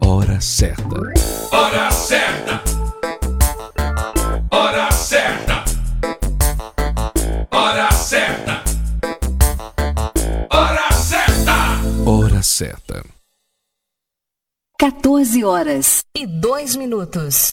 Hora certa. Hora certa. Hora certa. Hora certa. Hora certa. Hora certa. 14 horas. e dois minutos.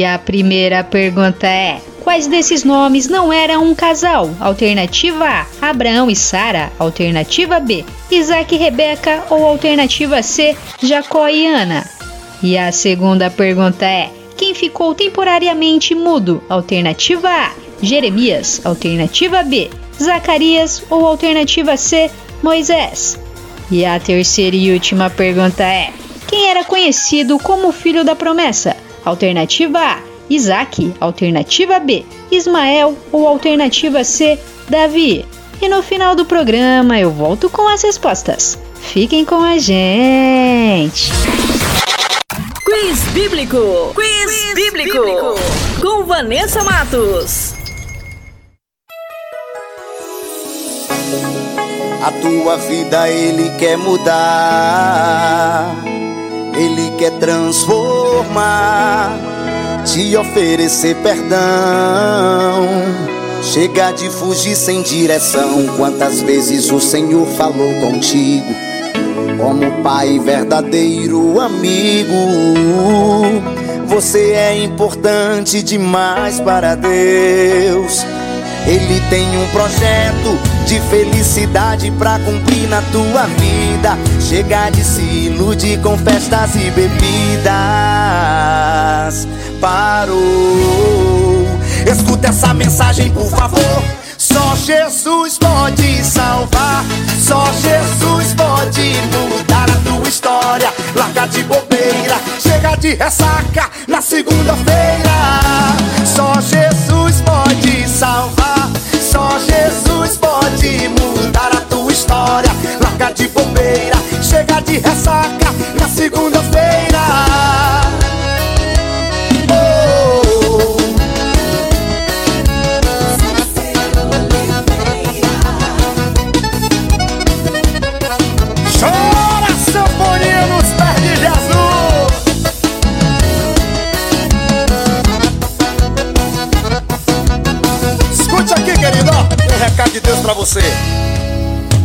E a primeira pergunta é: Quais desses nomes não eram um casal? Alternativa A: Abraão e Sara. Alternativa B: Isaac e Rebeca. Ou alternativa C: Jacó e Ana. E a segunda pergunta é: quem ficou temporariamente mudo? Alternativa A: Jeremias. Alternativa B: Zacarias. Ou alternativa C: Moisés. E a terceira e última pergunta é: quem era conhecido como filho da promessa? Alternativa A: Isaac. Alternativa B: Ismael. Ou alternativa C: Davi. E no final do programa eu volto com as respostas. Fiquem com a gente! Quiz Bíblico. Quiz, bíblico. Com Vanessa Matos. A tua vida ele quer mudar, ele quer transformar, te oferecer perdão. Chega de fugir sem direção. Quantas vezes o Senhor falou contigo, como pai verdadeiro amigo. Você é importante demais para Deus. Ele tem um projeto de felicidade pra cumprir na tua vida. Chega de se iludir com festas e bebidas. Parou. Escuta essa mensagem, por favor. Só Jesus pode salvar. Só Jesus pode mudar a tua história. Larga de bobeira, chega de ressaca na segunda-feira. Só Jesus pode salvar. Larga de bobeira, chega de ressaca na segunda-feira. Oh. Chora, sanfoninha nos pés de Jesus. Escute aqui, querido, um recado de Deus pra você.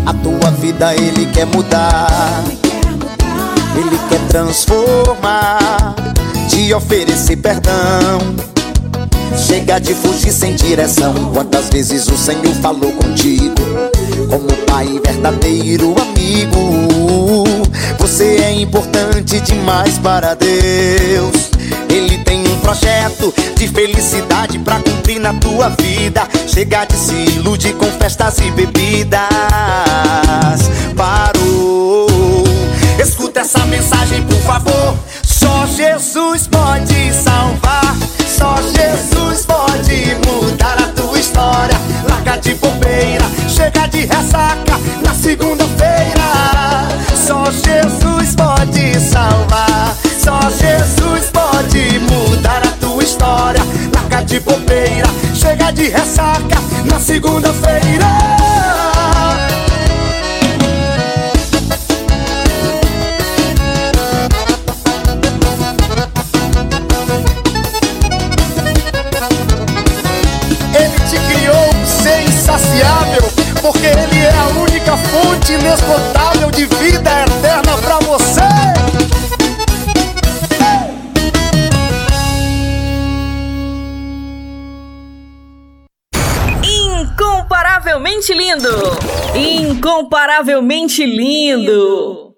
A tua vida ele quer mudar, ele quer transformar, te oferecer perdão. Chega de fugir sem direção. Quantas vezes o Senhor falou contigo, como pai verdadeiro amigo. Você é importante demais para Deus. Ele tem um projeto de felicidade pra cumprir na tua vida. Chega de se iludir com festas e bebidas. Parou. Escuta essa mensagem, por favor. Só Jesus pode salvar. Só Jesus pode mudar a tua história. Larga de bobeira, chega de ressaca na segunda-feira. Só Jesus pode salvar. Segunda-feira. Incomparavelmente lindo.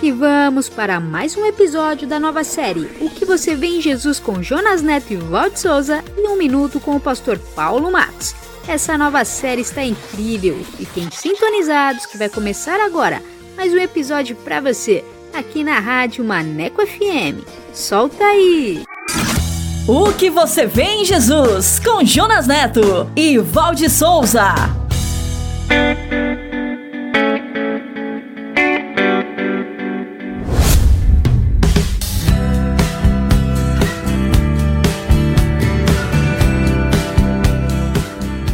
E vamos para mais um episódio da nova série O que você vê em Jesus com Jonas Neto e Valde Souza e um minuto com o pastor Paulo Matos. Essa nova série está incrível. Fiquem sintonizados que vai começar agora mais um episódio para você aqui na rádio Maneco FM. Solta aí! O que você vê em Jesus com Jonas Neto e Valde Souza.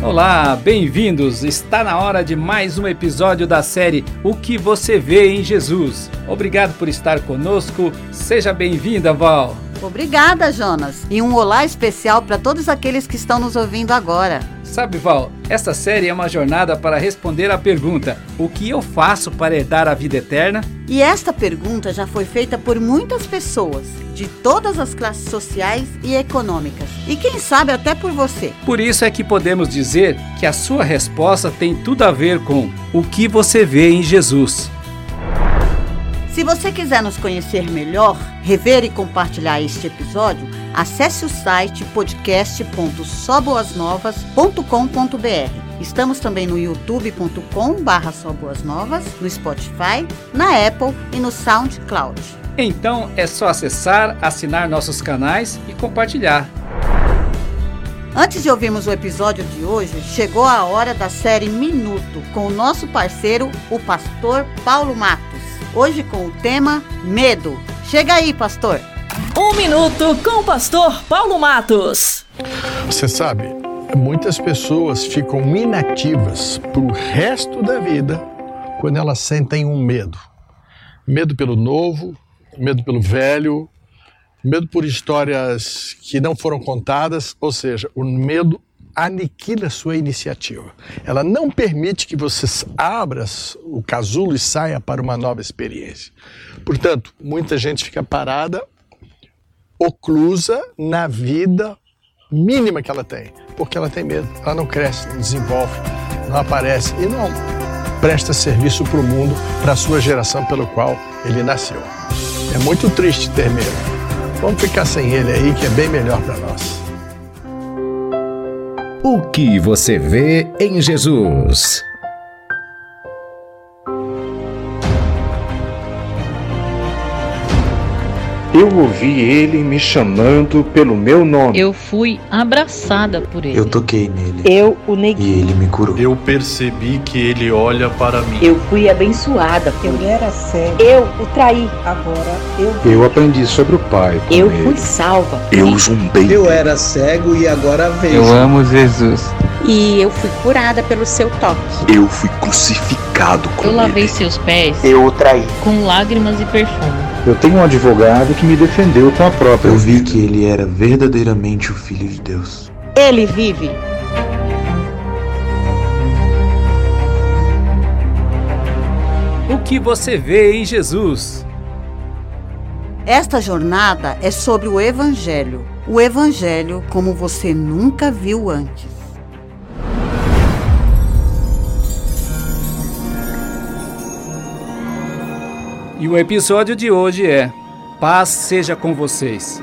Olá, bem-vindos! Está na hora de mais um episódio da série O que você vê em Jesus. Obrigado por estar conosco. Seja bem-vinda, Val. Obrigada, Jonas. E um olá especial para todos aqueles que estão nos ouvindo agora. Sabe, Val, esta série é uma jornada para responder à pergunta: o que eu faço para herdar a vida eterna? E esta pergunta já foi feita por muitas pessoas, de todas as classes sociais e econômicas. E quem sabe até por você. Por isso é que podemos dizer que a sua resposta tem tudo a ver com o que você vê em Jesus. Se você quiser nos conhecer melhor, rever e compartilhar este episódio, acesse o site podcast.soboasnovas.com.br. Estamos também no youtube.com/barra no Spotify, na Apple e no SoundCloud. Então é só acessar, assinar nossos canais e compartilhar. Antes de ouvirmos o episódio de hoje, chegou a hora da série Minuto com o nosso parceiro, o pastor Paulo Matos. Hoje com o tema Medo. Chega aí, pastor. Um minuto com o pastor Paulo Matos. Você sabe, muitas pessoas ficam inativas pro resto da vida quando elas sentem um medo. Medo pelo novo, medo pelo velho, medo por histórias que não foram contadas, ou seja, o medo aniquila sua iniciativa. Ela não permite que você abra o casulo e saia para uma nova experiência. Portanto, muita gente fica parada, oclusa na vida mínima que ela tem, porque ela tem medo. Ela não cresce, não desenvolve, não aparece e não presta serviço para o mundo, para a sua geração pelo qual ele nasceu. É muito triste ter medo. Vamos ficar sem ele aí, que é bem melhor para nós. O que você vê em Jesus? Eu ouvi ele me chamando pelo meu nome. Eu fui abraçada por ele. Eu toquei nele. Eu o neguei. E ele me curou. Eu percebi que ele olha para mim. Eu fui abençoada. Eu era cego. Eu o traí. Agora eu. Eu aprendi sobre o Pai. eu ele. fui salva. Eu zumbei. Eu era cego e agora vejo. Eu amo Jesus. E eu fui curada pelo seu toque. Eu fui crucificado com Eu ele. lavei seus pés. Eu o traí. Com lágrimas e perfume. Eu tenho um advogado que me defendeu com a própria Eu vi que ele era verdadeiramente o Filho de Deus. Ele vive. O que você vê em Jesus? Esta jornada é sobre o Evangelho. O Evangelho como você nunca viu antes. E o episódio de hoje é Paz seja com vocês.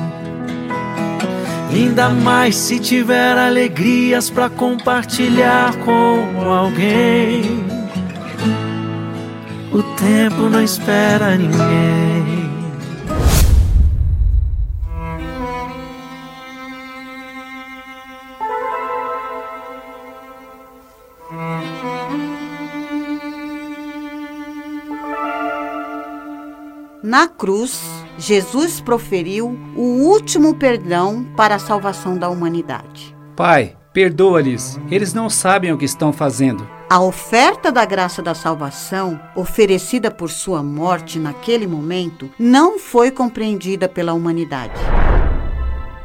Ainda mais se tiver alegrias para compartilhar com alguém. O tempo não espera ninguém. Na cruz, Jesus proferiu o último perdão para a salvação da humanidade. Pai, perdoa-lhes, eles não sabem o que estão fazendo. A oferta da graça da salvação, oferecida por sua morte naquele momento, não foi compreendida pela humanidade.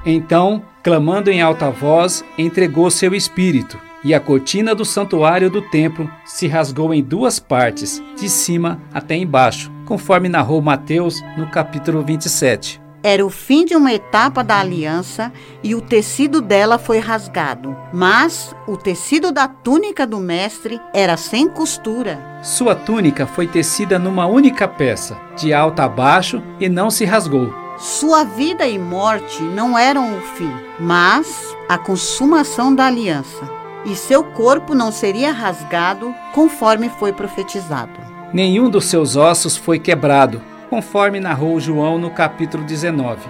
Então, clamando em alta voz, entregou seu espírito, e a cortina do santuário do templo se rasgou em duas partes, de cima até embaixo, conforme narrou Mateus no capítulo 27. Era o fim de uma etapa da aliança e o tecido dela foi rasgado. Mas o tecido da túnica do mestre era sem costura. Sua túnica foi tecida numa única peça, de alta a baixo, e não se rasgou. Sua vida e morte não eram o fim, mas a consumação da aliança. E seu corpo não seria rasgado conforme foi profetizado. Nenhum dos seus ossos foi quebrado, conforme narrou João no capítulo 19.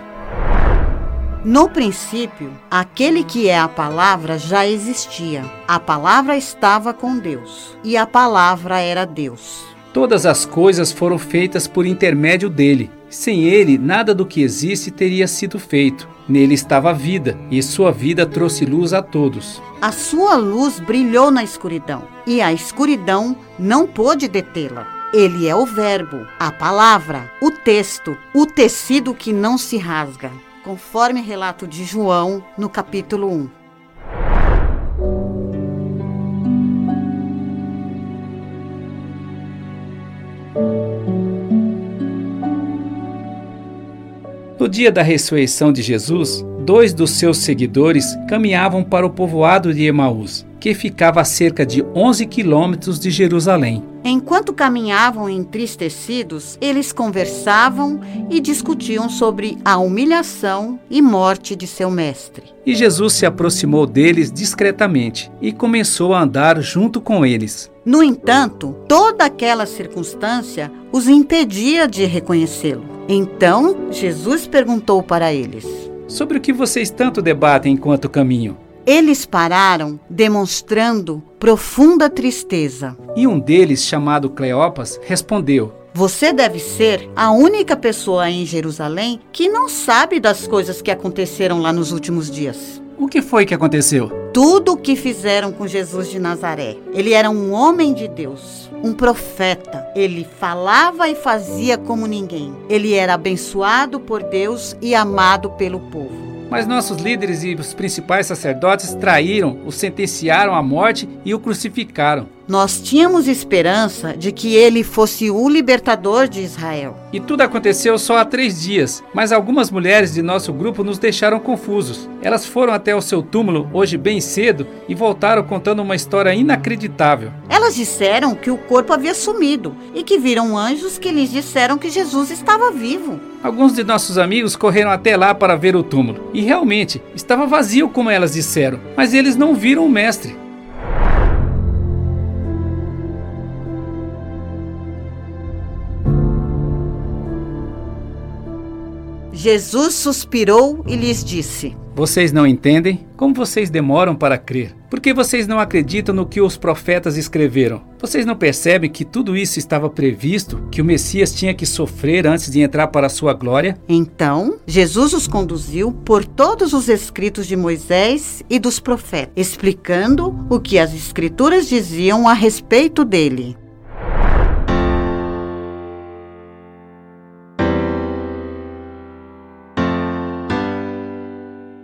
No princípio, aquele que é a palavra já existia. A palavra estava com Deus, e a palavra era Deus. Todas as coisas foram feitas por intermédio dele. Sem ele, nada do que existe teria sido feito. Nele estava a vida, e sua vida trouxe luz a todos. A sua luz brilhou na escuridão, e a escuridão não pôde detê-la. Ele é o Verbo, a palavra, o texto, o tecido que não se rasga, conforme relato de João no capítulo 1. No dia da ressurreição de Jesus, dois dos seus seguidores caminhavam para o povoado de Emaús, que ficava a cerca de 11 quilômetros de Jerusalém. Enquanto caminhavam entristecidos, eles conversavam e discutiam sobre a humilhação e morte de seu mestre. E Jesus se aproximou deles discretamente e começou a andar junto com eles. No entanto, toda aquela circunstância os impedia de reconhecê-lo. Então, Jesus perguntou para eles: Sobre o que vocês tanto debatem enquanto caminham? Eles pararam, demonstrando profunda tristeza. E um deles, chamado Cleopas, respondeu: Você deve ser a única pessoa em Jerusalém que não sabe das coisas que aconteceram lá nos últimos dias. O que foi que aconteceu? Tudo o que fizeram com Jesus de Nazaré. Ele era um homem de Deus, um profeta. Ele falava e fazia como ninguém. Ele era abençoado por Deus e amado pelo povo. Mas nossos líderes e os principais sacerdotes traíram, o sentenciaram à morte e o crucificaram. Nós tínhamos esperança de que ele fosse o libertador de Israel. E tudo aconteceu só há três dias, mas algumas mulheres de nosso grupo nos deixaram confusos. Elas foram até o seu túmulo hoje bem cedo e voltaram contando uma história inacreditável. Elas disseram que o corpo havia sumido e que viram anjos que lhes disseram que Jesus estava vivo. Alguns de nossos amigos correram até lá para ver o túmulo. E realmente, estava vazio como elas disseram, mas eles não viram o mestre. Jesus suspirou e lhes disse: Vocês não entendem? Como vocês demoram para crer? Por que vocês não acreditam no que os profetas escreveram? Vocês não percebem que tudo isso estava previsto, que o Messias tinha que sofrer antes de entrar para a sua glória? Então, Jesus os conduziu por todos os escritos de Moisés e dos profetas, explicando o que as escrituras diziam a respeito dele.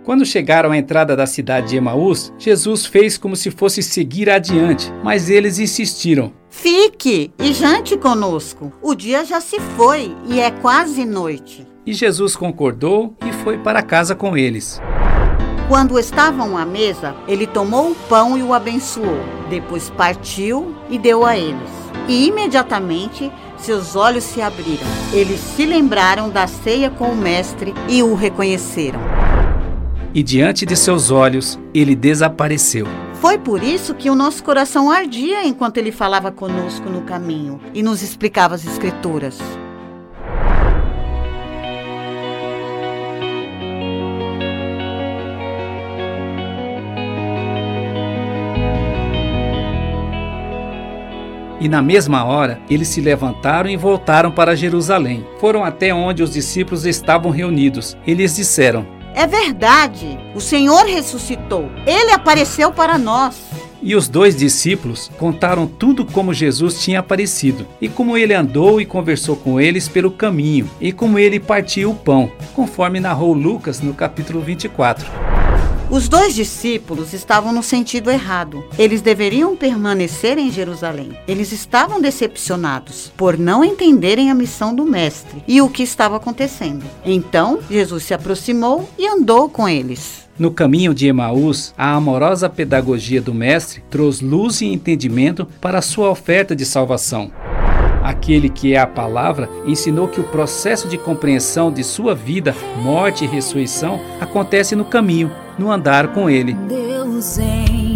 Quando chegaram à entrada da cidade de Emaús, Jesus fez como se fosse seguir adiante, mas eles insistiram. Fique e jante conosco. O dia já se foi e é quase noite. E Jesus concordou e foi para casa com eles. Quando estavam à mesa, ele tomou o pão e o abençoou. Depois partiu e deu a eles. E imediatamente seus olhos se abriram. Eles se lembraram da ceia com o Mestre e o reconheceram. E diante de seus olhos ele desapareceu. Foi por isso que o nosso coração ardia enquanto ele falava conosco no caminho e nos explicava as Escrituras. E na mesma hora, eles se levantaram e voltaram para Jerusalém. Foram até onde os discípulos estavam reunidos. E lhes disseram: É verdade, o Senhor ressuscitou. Ele apareceu para nós. E os dois discípulos contaram tudo como Jesus tinha aparecido, e como ele andou e conversou com eles pelo caminho, e como ele partiu o pão, conforme narrou Lucas no capítulo 24. Os dois discípulos estavam no sentido errado. Eles deveriam permanecer em Jerusalém. Eles estavam decepcionados por não entenderem a missão do Mestre e o que estava acontecendo. Então, Jesus se aproximou e andou com eles. No caminho de Emaús, a amorosa pedagogia do Mestre trouxe luz e entendimento para a sua oferta de salvação. Aquele que é a palavra ensinou que o processo de compreensão de sua vida, morte e ressurreição acontece no caminho, no andar com ele. Deus enviou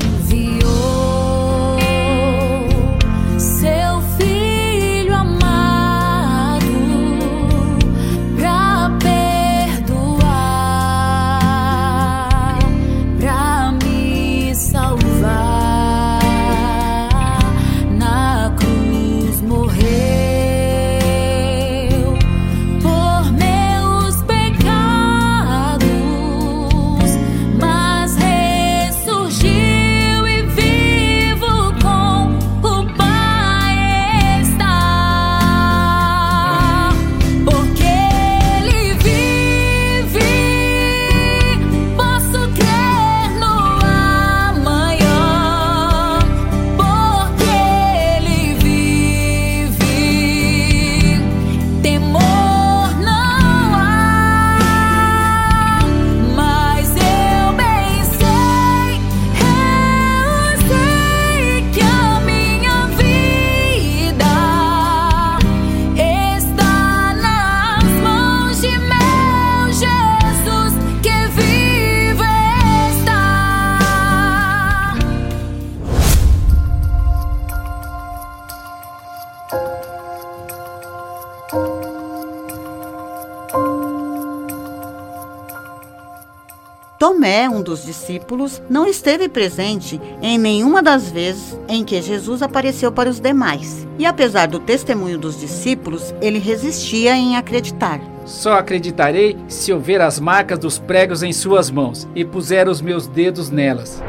discípulos, não esteve presente em nenhuma das vezes em que Jesus apareceu para os demais. E apesar do testemunho dos discípulos, ele resistia em acreditar. Só acreditarei se eu ver as marcas dos pregos em suas mãos e puser os meus dedos nelas.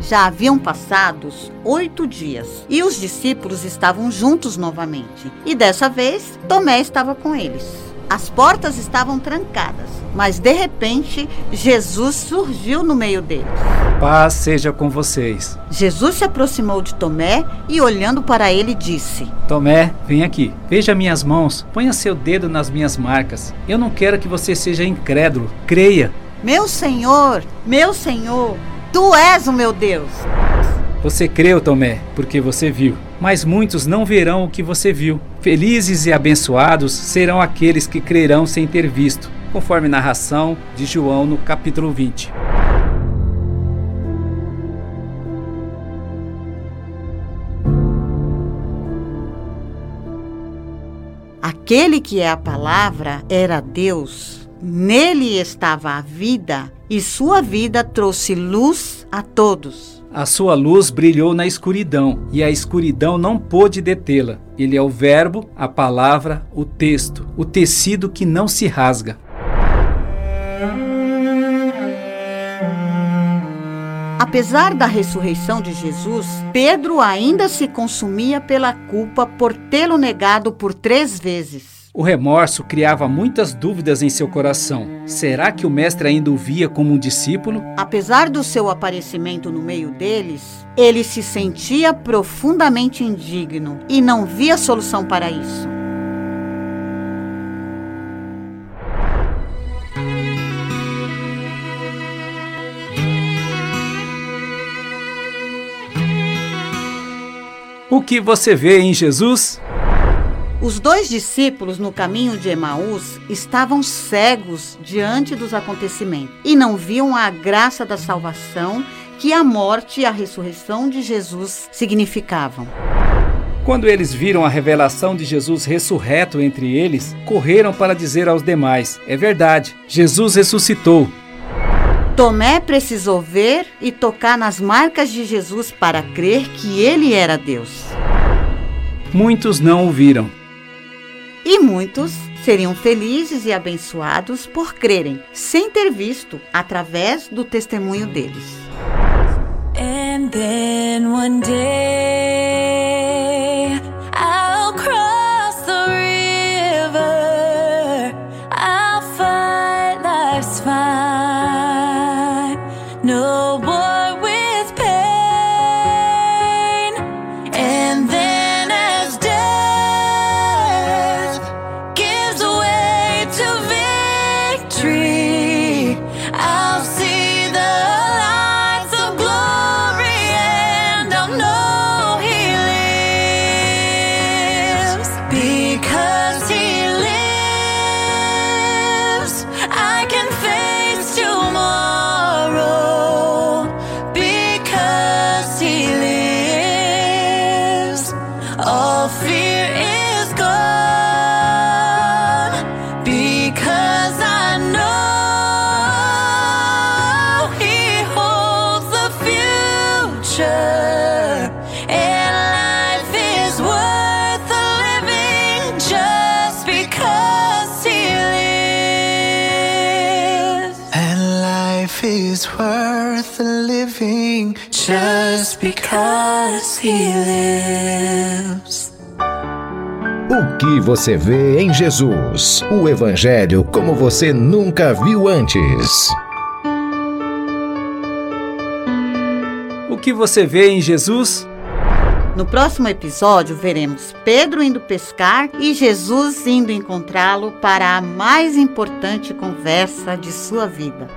Já haviam passados oito dias e os discípulos estavam juntos novamente. E dessa vez, Tomé estava com eles. As portas estavam trancadas, mas de repente, Jesus surgiu no meio deles. Paz seja com vocês. Jesus se aproximou de Tomé e, olhando para ele, disse: Tomé, vem aqui. Veja minhas mãos. Ponha seu dedo nas minhas marcas. Eu não quero que você seja incrédulo. Creia. Meu Senhor, meu Senhor, tu és o meu Deus. Você creu, Tomé, porque você viu. Mas muitos não verão o que você viu. Felizes e abençoados serão aqueles que crerão sem ter visto, conforme narração de João no capítulo 20. Aquele que é a palavra era Deus. Nele estava a vida, e sua vida trouxe luz a todos. A sua luz brilhou na escuridão, e a escuridão não pôde detê-la. Ele é o Verbo, a palavra, o texto, o tecido que não se rasga. Apesar da ressurreição de Jesus, Pedro ainda se consumia pela culpa por tê-lo negado por três vezes. O remorso criava muitas dúvidas em seu coração. Será que o mestre ainda o via como um discípulo? Apesar do seu aparecimento no meio deles, ele se sentia profundamente indigno e não via solução para isso. O que você vê em Jesus? Os dois discípulos no caminho de Emaús estavam cegos diante dos acontecimentos e não viam a graça da salvação que a morte e a ressurreição de Jesus significavam. Quando eles viram a revelação de Jesus ressurreto entre eles, correram para dizer aos demais: É verdade, Jesus ressuscitou. Tomé precisou ver e tocar nas marcas de Jesus para crer que ele era Deus. Muitos não o viram. E muitos seriam felizes e abençoados por crerem, sem ter visto, através do testemunho deles. And then one day because he lives. O que você vê em Jesus? O Evangelho como você nunca viu antes. O que você vê em Jesus? No próximo episódio, veremos Pedro indo pescar e Jesus indo encontrá-lo para a mais importante conversa de sua vida.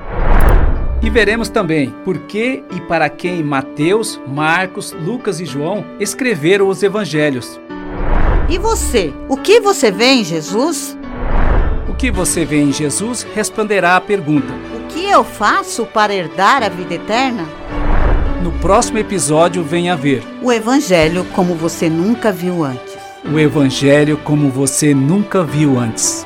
E veremos também por que e para quem Mateus, Marcos, Lucas e João escreveram os evangelhos. E você? O que você vê em Jesus? O que você vê em Jesus responderá à pergunta. O que eu faço para herdar a vida eterna? No próximo episódio, venha ver O Evangelho como você nunca viu antes. o Evangelho como você nunca viu antes.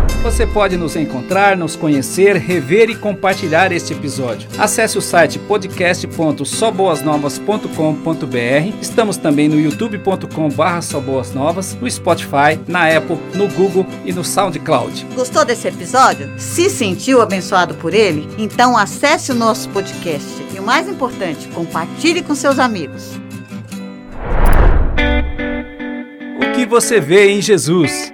Você pode nos encontrar, nos conhecer, rever e compartilhar este episódio. Acesse o site podcast.soboasnovas.com.br. Estamos também no youtube.com/soboasnovas, no Spotify, na Apple, no Google e no SoundCloud. Gostou desse episódio? Se sentiu abençoado por ele? Então acesse o nosso podcast e o mais importante, compartilhe com seus amigos. O que você vê em Jesus?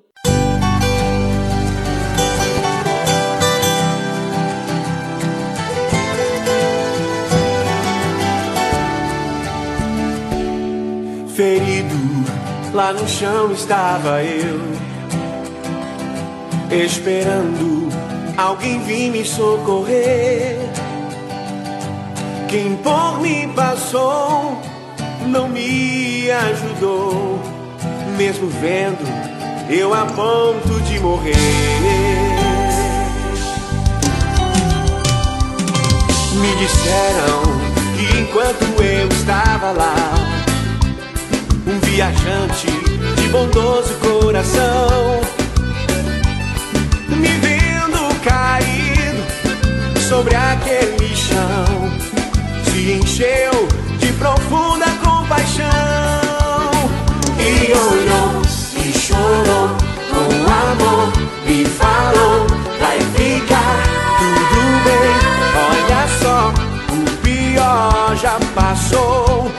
Ferido, lá no chão estava eu, esperando alguém vir me socorrer. Quem por mim passou não me ajudou, mesmo vendo eu a ponto de morrer. Me disseram que enquanto eu estava lá, um viajante de bondoso coração. Me vendo caído sobre aquele chão, se encheu de profunda compaixão e olhou e chorou com amor e falou: vai ficar tudo bem. Olha só, o pior já passou.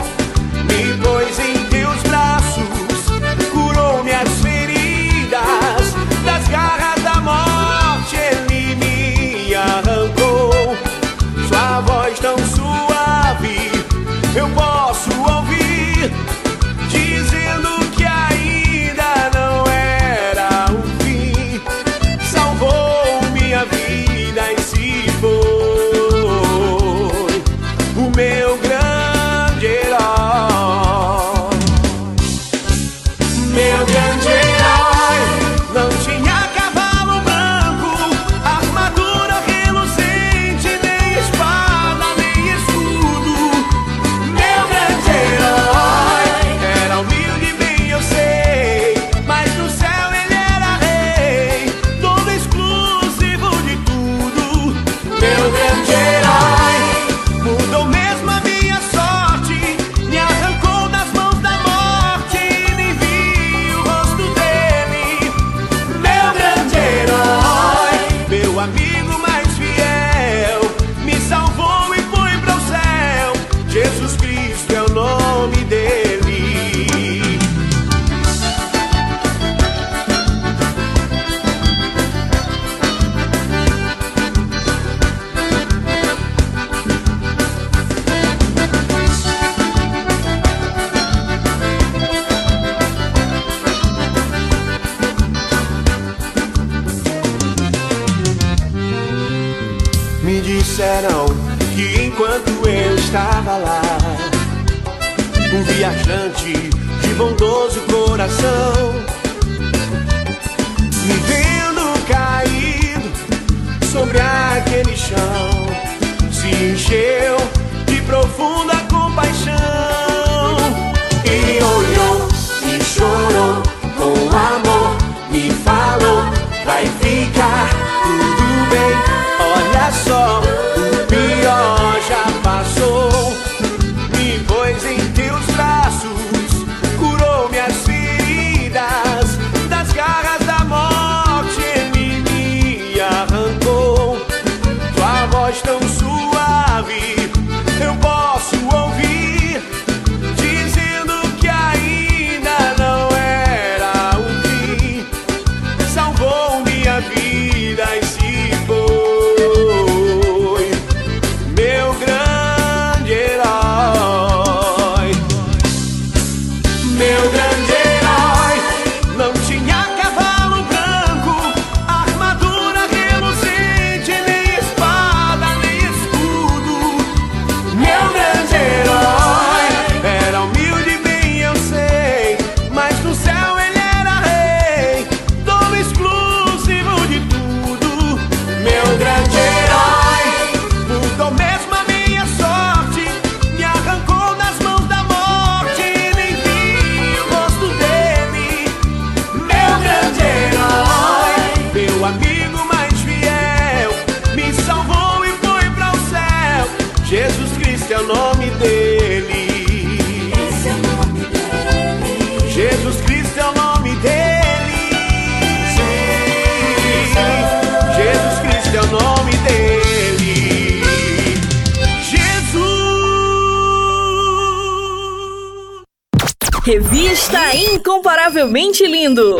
Lindo.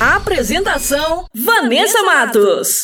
A apresentação: Vanessa Matos.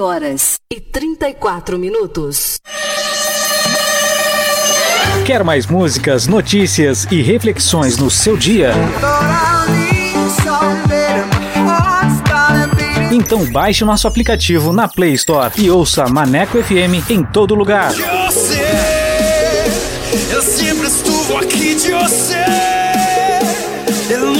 14 horas e 34 minutos. Quer mais músicas, notícias e reflexões no seu dia? Então baixe nosso aplicativo na Play Store e ouça Maneco FM em todo lugar. Eu sei, eu sempre estuvo aqui de você. Eu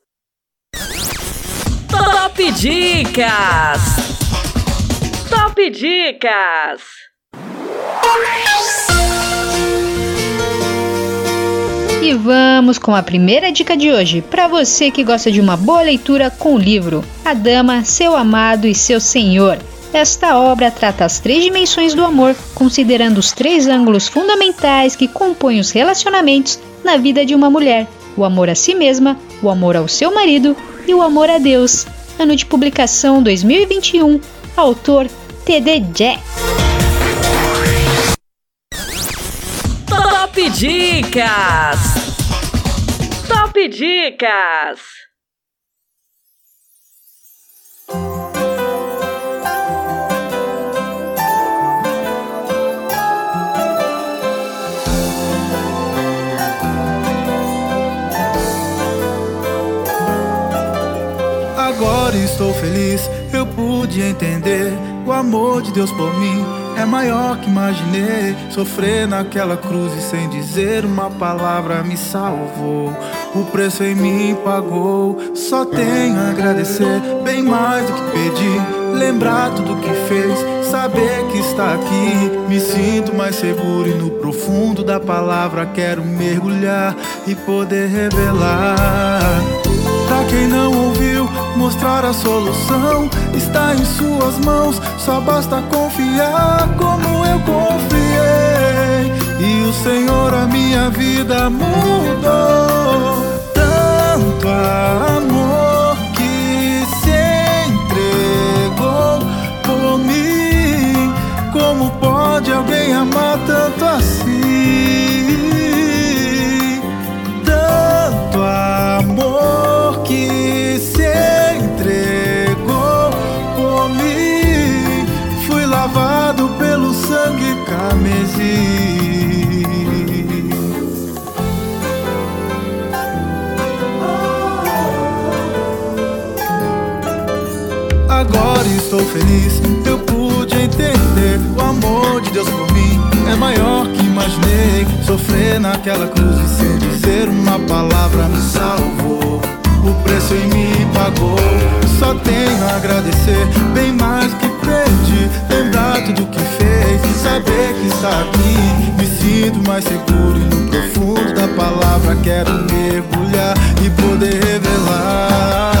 Top Dicas. Top Dicas. E vamos com a primeira dica de hoje, para você que gosta de uma boa leitura com o livro A Dama, Seu Amado e Seu Senhor. Esta obra trata as três dimensões do amor, considerando os três ângulos fundamentais que compõem os relacionamentos na vida de uma mulher: o amor a si mesma, o amor ao seu marido e o amor a Deus. Ano de publicação 2021, autor TD Jack. Top Dicas! Top Dicas! Estou feliz, eu pude entender. O amor de Deus por mim é maior que imaginei. Sofrer naquela cruz e sem dizer uma palavra me salvou. O preço em mim pagou. Só tenho a agradecer, bem mais do que pedir. Lembrar tudo que fez, saber que está aqui. Me sinto mais seguro e no profundo da palavra quero mergulhar e poder revelar. Quem não ouviu, mostrar a solução está em suas mãos. Só basta confiar como eu confiei. E o Senhor a minha vida mudou. Tanto amor que se entregou por mim. Como pode alguém amar tanto assim? Agora estou feliz, eu pude entender o amor de Deus por mim é maior que imaginei. Sofrer naquela cruz e sem dizer uma palavra me salvou. O preço em mim pagou. Só tenho a agradecer, bem mais que Lembrar tudo que fez e saber que está aqui. Me sinto mais seguro e no profundo da palavra quero mergulhar e poder revelar.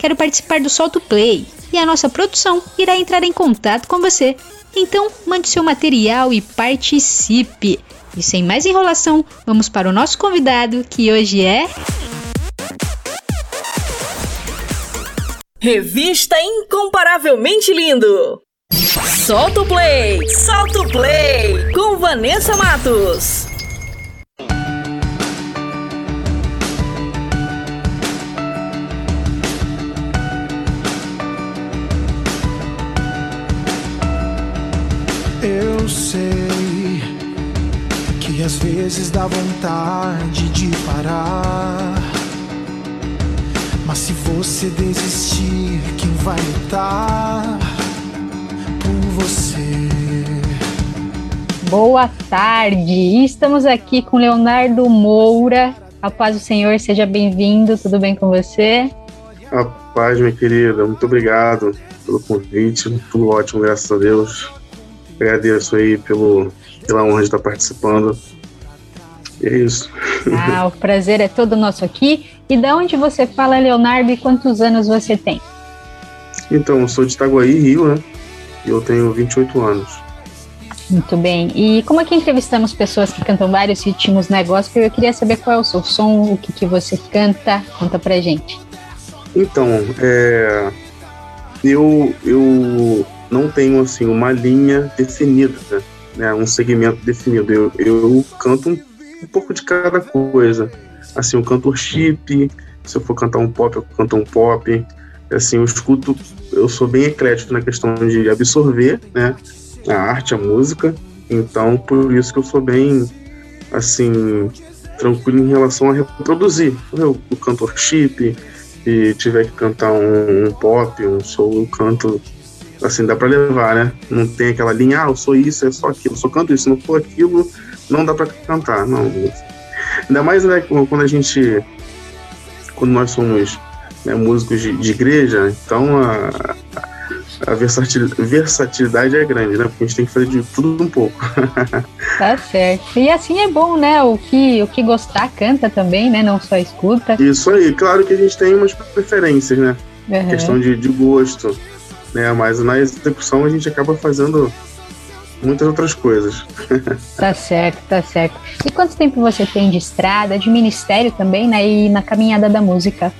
Quero participar do Solto Play e a nossa produção irá entrar em contato com você. Então, mande seu material e participe. E sem mais enrolação, vamos para o nosso convidado, que hoje é. Revista Incomparavelmente Lindo. Solta o play, solta o play com Vanessa Matos. Sei que às vezes dá vontade de parar. Mas se você desistir, quem vai lutar por você? Boa tarde! Estamos aqui com Leonardo Moura. A paz do Senhor, seja bem-vindo. Tudo bem com você? A paz, minha querida, muito obrigado pelo convite, tudo ótimo, graças a Deus. Agradeço aí pelo, pela honra de estar participando. E é isso. Ah, o prazer é todo nosso aqui. E de onde você fala, Leonardo, e quantos anos você tem? Então, eu sou de Itaguaí, Rio, né? E eu tenho 28 anos. Muito bem. E como aqui entrevistamos pessoas que cantam vários ritmos na gospel, eu queria saber qual é o seu som, o que, que você canta. Conta pra gente. Então, é, eu, eu não tenho assim uma linha definida, né, um segmento definido. Eu, eu canto um, um pouco de cada coisa. Assim, eu canto chip, se eu for cantar um pop, eu canto um pop. Assim, eu escuto, eu sou bem eclético na questão de absorver, né, a arte, a música. Então, por isso que eu sou bem, assim, tranquilo em relação a reproduzir. Eu, eu canto chip, e tiver que cantar um, um pop, um soul, eu canto assim, dá pra levar, né? Não tem aquela linha, ah, eu sou isso, é só aquilo, eu só canto isso, se não for aquilo, não dá pra cantar, não. Ainda mais, né, quando a gente, quando nós somos né, músicos de, de igreja, então a, a versatilidade, versatilidade é grande, né? Porque a gente tem que fazer de tudo um pouco. Tá certo. E assim é bom, né? O que, o que gostar canta também, né? Não só escuta. Isso aí, claro que a gente tem umas preferências, né? Uhum. Questão de, de gosto, né? Mas na execução a gente acaba fazendo muitas outras coisas. Tá certo, tá certo. E quanto tempo você tem de estrada, de ministério também, né? E na caminhada da música?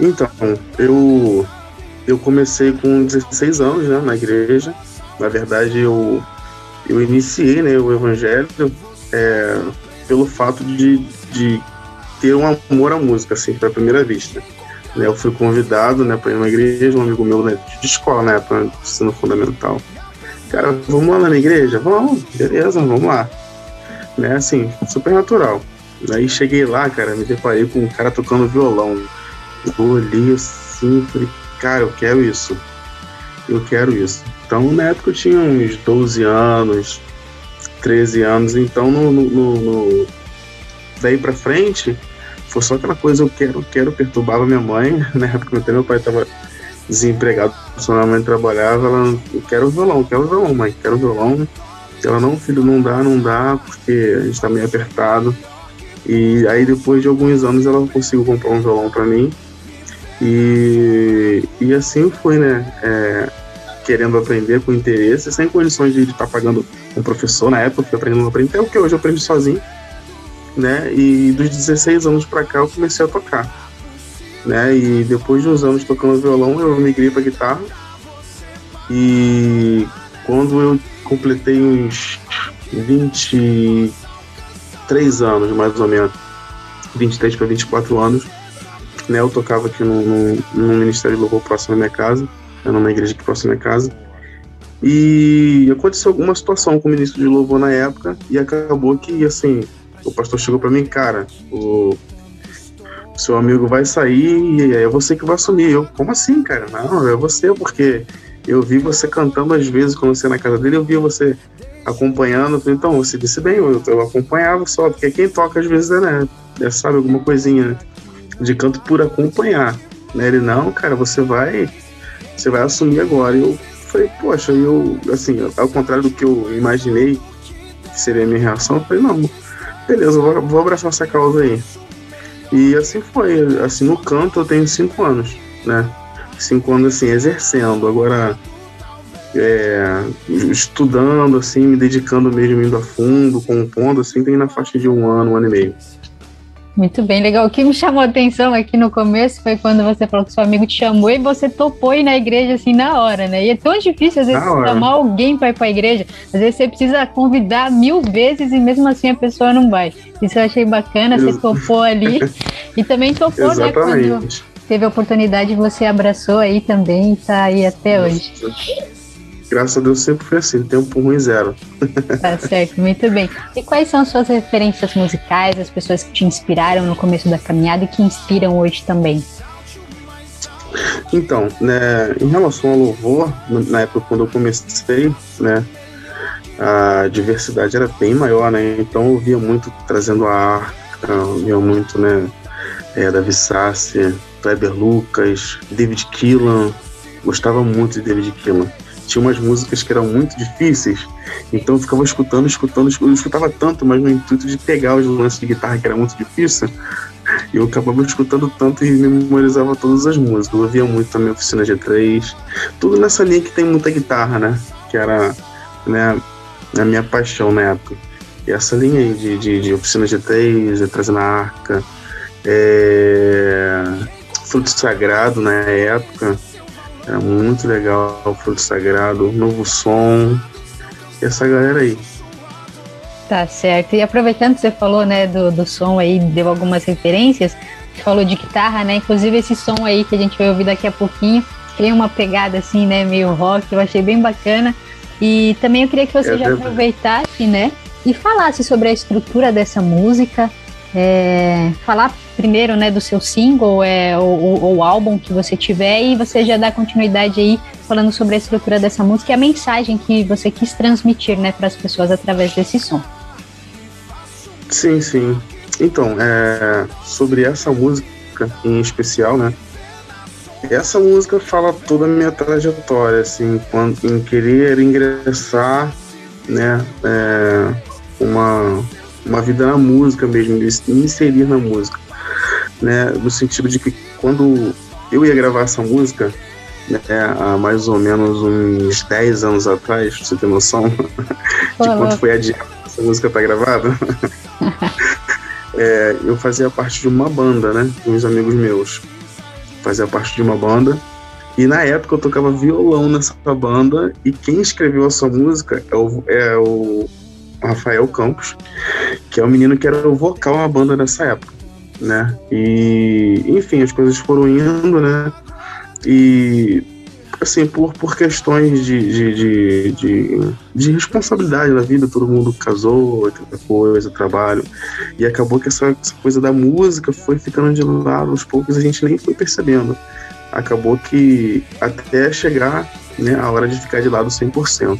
Então, eu eu comecei com 16 anos, né, na igreja. Na verdade, eu eu iniciei, né, o evangelho é, pelo fato de, de ter um amor à música, assim, para primeira vista. Eu fui convidado, né, para ir numa igreja, um amigo meu né, de escola, né, para ensino fundamental. Cara, vamos lá na igreja? Vamos, beleza, vamos lá. Né, assim, super natural. Aí cheguei lá, cara, me deparei com um cara tocando violão. Eu olhei assim, falei, cara, eu quero isso. Eu quero isso. Então, na época eu tinha uns 12 anos, 13 anos, então no, no, no- daí pra frente foi só aquela coisa, eu quero, quero, perturbava minha mãe, na época até meu pai tava desempregado, minha mãe trabalhava, ela, eu quero violão, quero violão, mãe, quero violão. Ela, não, filho, não dá, não dá, porque a gente tá meio apertado. E aí depois de alguns anos ela conseguiu comprar um violão pra mim. E, e assim foi, né? É, querendo aprender com interesse, sem condições de estar pagando um professor na época, eu fui aprendendo a aprender, até o que hoje eu aprendi sozinho, né? E dos 16 anos pra cá eu comecei a tocar, né? E depois de uns anos tocando violão, eu migrei pra guitarra. E quando eu completei uns 23 anos, mais ou menos, 23 para 24 anos, né? Eu tocava aqui no, no, no Ministério de Louvor próximo à minha casa, né, numa igreja aqui próxima à minha casa. E aconteceu alguma situação com o ministro de louvor na época e acabou que, assim, o pastor chegou para mim, cara, o seu amigo vai sair e é você que vai assumir. Eu, como assim, cara? Não, é você, porque eu vi você cantando às vezes quando você na casa dele, eu via você acompanhando. Então, você disse bem, eu, eu acompanhava só, porque quem toca às vezes é, né, é, sabe, alguma coisinha de canto por acompanhar. Né? Ele, não, cara, você vai você vai assumir agora. Eu falei, poxa, eu, assim, ao contrário do que eu imaginei que seria a minha reação, eu falei, não, beleza, vou, vou abraçar essa causa aí. E assim foi, assim, no canto eu tenho cinco anos, né? Cinco anos, assim, exercendo. Agora, é, estudando, assim, me dedicando mesmo, indo a fundo, compondo, assim, tem na faixa de um ano, um ano e meio. Muito bem, legal. O que me chamou a atenção aqui no começo foi quando você falou que seu amigo te chamou e você topou ir na igreja assim na hora, né? E é tão difícil às vezes chamar alguém para ir para a igreja. Às vezes você precisa convidar mil vezes e mesmo assim a pessoa não vai. Isso eu achei bacana, você topou ali. E também topou, né? Quando teve a oportunidade, você abraçou aí também e tá aí até hoje. Graças a Deus sempre foi assim, tempo ruim zero. Tá certo, muito bem. E quais são as suas referências musicais, as pessoas que te inspiraram no começo da caminhada e que inspiram hoje também? Então, né, em relação ao louvor, na época quando eu comecei, né, a diversidade era bem maior, né? Então eu via muito trazendo a arca, eu via muito, né, é, Davi Sassi, Kleber Lucas, David Keelan, gostava muito de David Keelan. Tinha umas músicas que eram muito difíceis, então eu ficava escutando, escutando, escutando, eu escutava tanto, mas no intuito de pegar os lances de guitarra que era muito difícil, eu acabava escutando tanto e memorizava todas as músicas. Eu ouvia muito também Oficina G3, tudo nessa linha que tem muita guitarra, né? Que era né, a minha paixão na época. E essa linha aí de, de, de Oficina G3, de Trazendo a Arca, é... Fruto Sagrado na época, era muito legal o Fruto Sagrado, Novo Som, e essa galera aí. Tá certo. E aproveitando que você falou, né, do, do som aí, deu algumas referências, falou de guitarra, né? Inclusive esse som aí que a gente vai ouvir daqui a pouquinho tem uma pegada assim, né, meio rock, eu achei bem bacana. E também eu queria que você É já aproveitasse, né, e falasse sobre a estrutura dessa música. É, falar primeiro, né, do seu single é, ou, ou álbum que você tiver e você já dá continuidade aí falando sobre a estrutura dessa música e a mensagem que você quis transmitir, né, para as pessoas através desse som. Sim, sim. Então, é, sobre essa música em especial, né? Essa música fala toda a minha trajetória, assim, quando, em querer ingressar, né, é, uma, uma vida na música mesmo, me inserir na música, né, no sentido de que quando eu ia gravar essa música, né, há mais ou menos uns 10 anos atrás, pra você ter noção de quanto foi adiado essa música tá gravada, é, eu fazia parte de uma banda, né? Com uns amigos meus. Fazia parte de uma banda. E na época eu tocava violão nessa banda. E quem escreveu essa música é o, é o Rafael Campos, que é o menino que era o vocal na banda nessa época, né? E, enfim, as coisas foram indo, né? E, assim, por, por questões de, de, de, de, de responsabilidade na vida, todo mundo casou, tanta coisa, trabalho. E acabou que essa, essa coisa da música foi ficando de lado aos poucos, a gente nem foi percebendo. Acabou que até chegar né, a hora de ficar de lado 100%.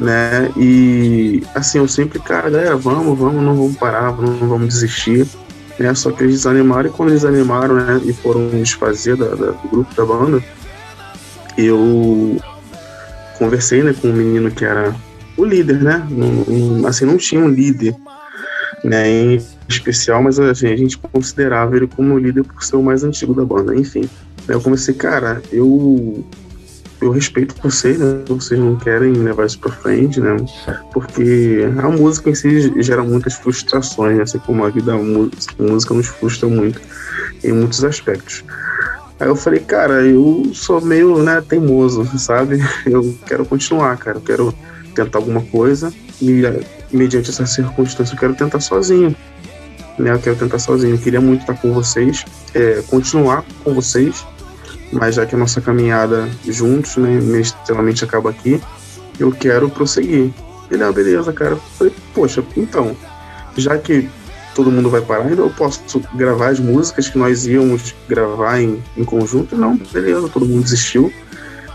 Né? E assim, eu sempre, cara, galera, vamos, vamos, não vamos parar, não vamos desistir. Né? Só que eles desanimaram e quando eles desanimaram né, e foram desfazer da, da- do grupo da banda, eu conversei né, com um menino que era o líder, né? Não- assim, não tinha um líder né, em especial, mas assim, a gente considerava ele como líder por ser o mais antigo da banda, enfim. Eu comecei, cara, eu eu respeito vocês, né? Vocês não querem levar isso pra frente, né? Porque a música em si gera muitas frustrações, né? Assim como a vida, a música nos frustra muito em muitos aspectos. Aí eu falei, cara, eu sou meio, né, teimoso, sabe? Eu quero continuar, cara. Eu quero tentar alguma coisa e, eh, mediante essa circunstância, eu quero tentar sozinho. Né? Eu quero tentar sozinho. Eu queria muito estar com vocês, é, continuar com vocês, mas já que a nossa caminhada juntos, né, extremamente acaba aqui, eu quero prosseguir. Ele, ah, beleza, cara. Eu falei, poxa, então, já que todo mundo vai parar, então eu posso gravar as músicas que nós íamos gravar em, em conjunto? Não, beleza, todo mundo desistiu.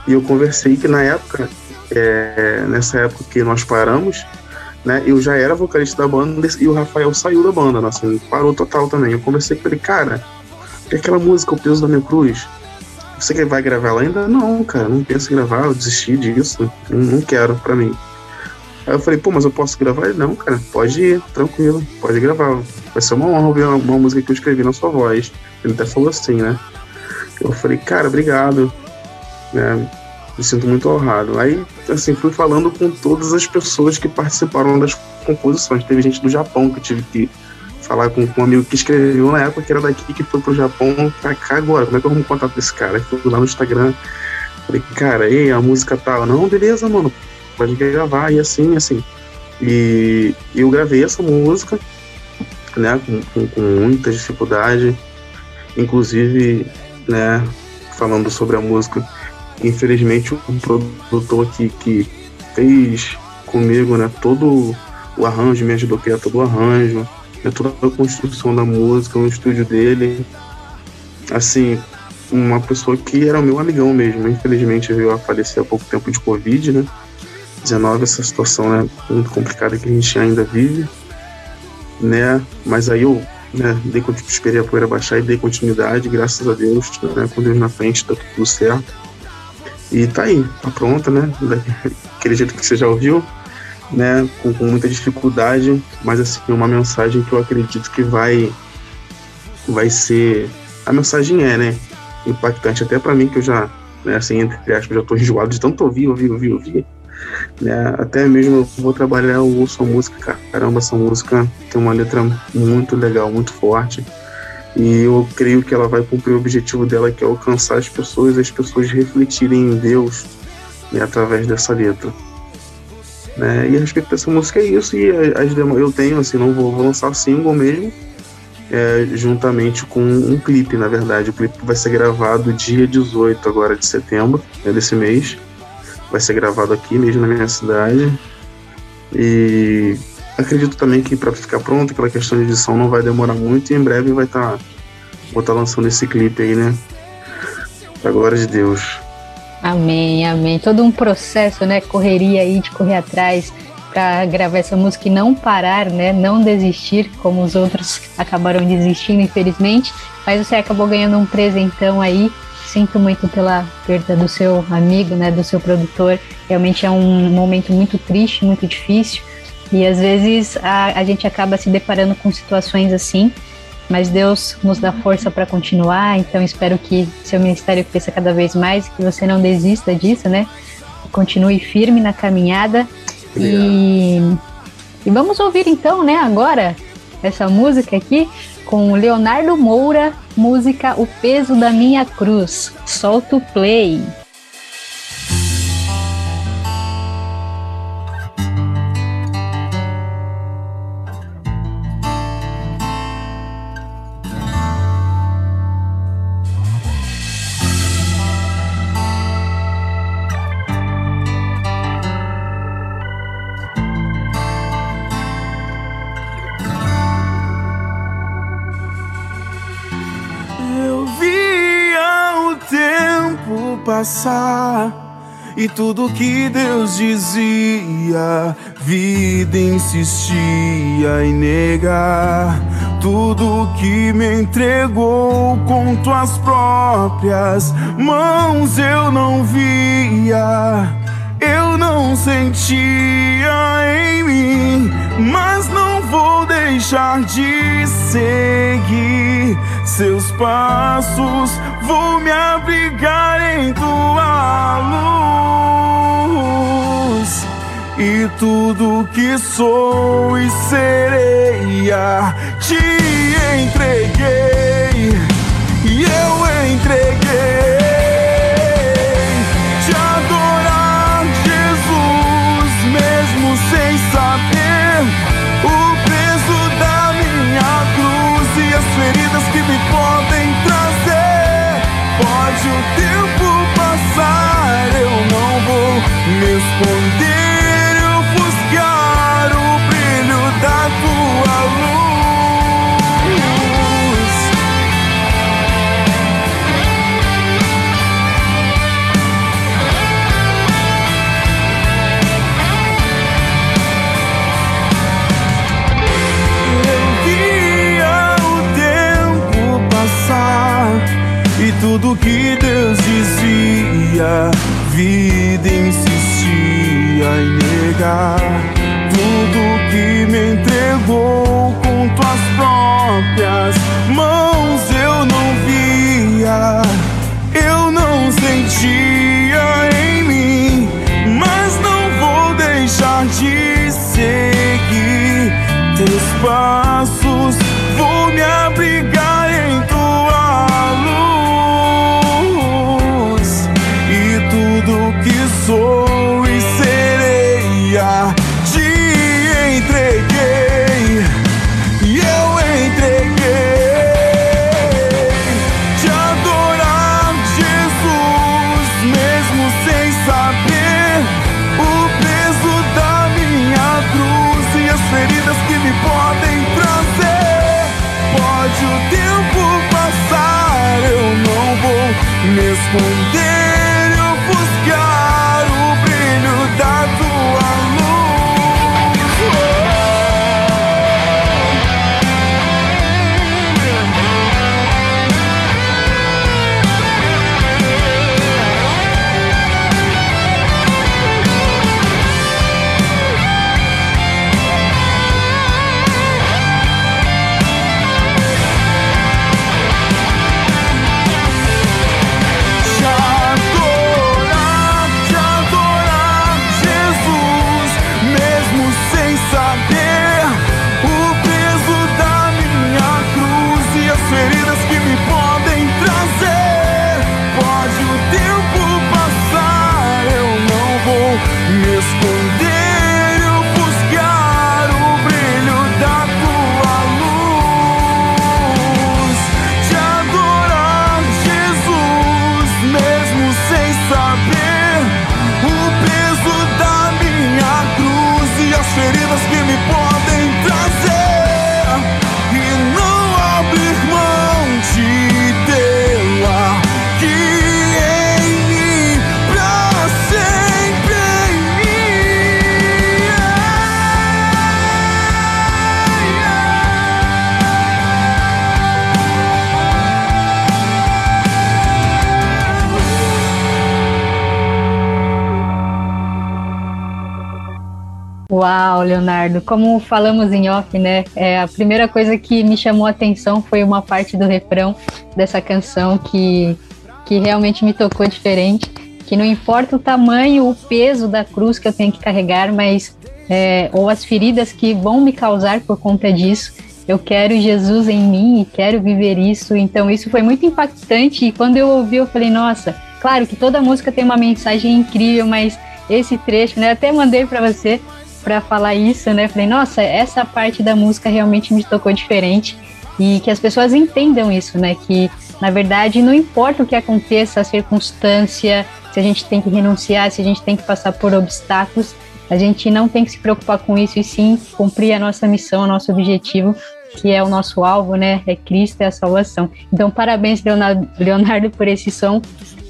E eu conversei que na época, é, nessa época que nós paramos, né, eu já era vocalista da banda e o Rafael saiu da banda, né, assim, parou total também. Eu conversei com ele, cara, e aquela música, O Peso da Minha Cruz? Você vai gravar ela ainda? Não, cara, não penso em gravar, eu desisti disso, não, quero pra mim. Aí eu falei, pô, mas eu posso gravar? Não, cara, pode ir, tranquilo, pode gravar. Vai ser uma honra ouvir uma, uma música que eu escrevi na sua voz. Ele até falou assim, né? Eu falei, cara, obrigado. Né? Me sinto muito honrado. Aí, assim, fui falando com todas as pessoas que participaram das composições. Teve gente do Japão que eu tive que falar com, com um amigo que escreveu na época, que era daqui, que foi pro Japão pra cá agora. Como é que eu arrumo contato desse cara? Fui lá no Instagram. Falei, cara, ei, a música tal. Não, beleza, mano. Pode gravar, e assim, assim. E eu gravei essa música, né, com, com, com muita dificuldade. Inclusive, né, falando sobre a música, infelizmente o produtor aqui que fez comigo, né, todo o arranjo, me ajudou a criar todo o arranjo, né, toda a construção da música, o estúdio dele. Assim, uma pessoa que era meu amigão mesmo, infelizmente veio a falecer há pouco tempo de Covid, né? 19, essa situação né, muito complicada que a gente ainda vive, né? Mas aí eu né, dei, esperei a poeira baixar e dei continuidade, graças a Deus, né, com Deus na frente, tá tudo certo. E tá aí, tá pronta, né? Daquele jeito que você já ouviu, né? Com, com muita dificuldade, mas assim, uma mensagem que eu acredito que vai vai ser. A mensagem é, né? Impactante até pra mim, que eu já, né, assim, entre aspas, já tô enjoado de tanto ouvir, ouvir, ouvir, ouvir. Né? Até mesmo eu vou trabalhar, eu ouço a música, cara. Caramba, essa música tem uma letra muito legal, muito forte. E eu creio que ela vai cumprir o objetivo dela, que é alcançar as pessoas, as pessoas refletirem em Deus né, através dessa letra. Né? E a respeito dessa música é isso. E as eu tenho, assim, não vou, vou lançar single mesmo, é, juntamente com um clipe, na verdade. O clipe vai ser gravado dia 18 agora de setembro, né, desse mês. Vai ser gravado aqui mesmo na minha cidade. E acredito também que para ficar pronto, pela questão de edição, não vai demorar muito e em breve vai estar. vou estar lançando esse clipe aí, né? Pra glória de Deus. Amém, amém. Todo um processo, né? Correria aí de correr atrás para gravar essa música e não parar, né? Não desistir, como os outros acabaram desistindo, infelizmente. Mas você acabou ganhando um presentão aí. Sinto muito pela perda do seu amigo, né? Do seu produtor. Realmente é um momento muito triste, muito difícil. E às vezes a, a gente acaba se deparando com situações assim. Mas Deus nos dá força para continuar, então espero que seu ministério cresça cada vez mais, que você não desista disso, né? Continue firme na caminhada. E, e vamos ouvir então, né, agora, essa música aqui com Leonardo Moura, música O Peso da Minha Cruz. Solta o play. E tudo que Deus dizia, vida insistia em negar. Tudo que me entregou com tuas próprias mãos eu não via, eu não sentia em mim, mas não vou deixar de seguir seus passos. Vou me abrigar em tua luz. E tudo que sou e serei a te entreguei. E eu entreguei. Te adorar Jesus mesmo sem saber o peso da minha cruz e as feridas que pode o tempo passar eu não vou me esconder vida insistia em negar como falamos em off, né? É, a primeira coisa que me chamou a atenção foi uma parte do refrão dessa canção que, que realmente me tocou diferente. Que não importa o tamanho, o peso da cruz que eu tenho que carregar, mas é, ou as feridas que vão me causar por conta disso, eu quero Jesus em mim e quero viver isso. Então isso foi muito impactante e quando eu ouvi eu falei, nossa, claro que toda música tem uma mensagem incrível, mas esse trecho, né? Até mandei para você para falar isso, né? Falei, nossa, essa parte da música realmente me tocou diferente e que as pessoas entendam isso, né? Que na verdade não importa o que aconteça, a circunstância, se a gente tem que renunciar, se a gente tem que passar por obstáculos, a gente não tem que se preocupar com isso e sim cumprir a nossa missão, o nosso objetivo, que é o nosso alvo, né? É Cristo, é a salvação. Então, parabéns, Leonardo, Leonardo por esse som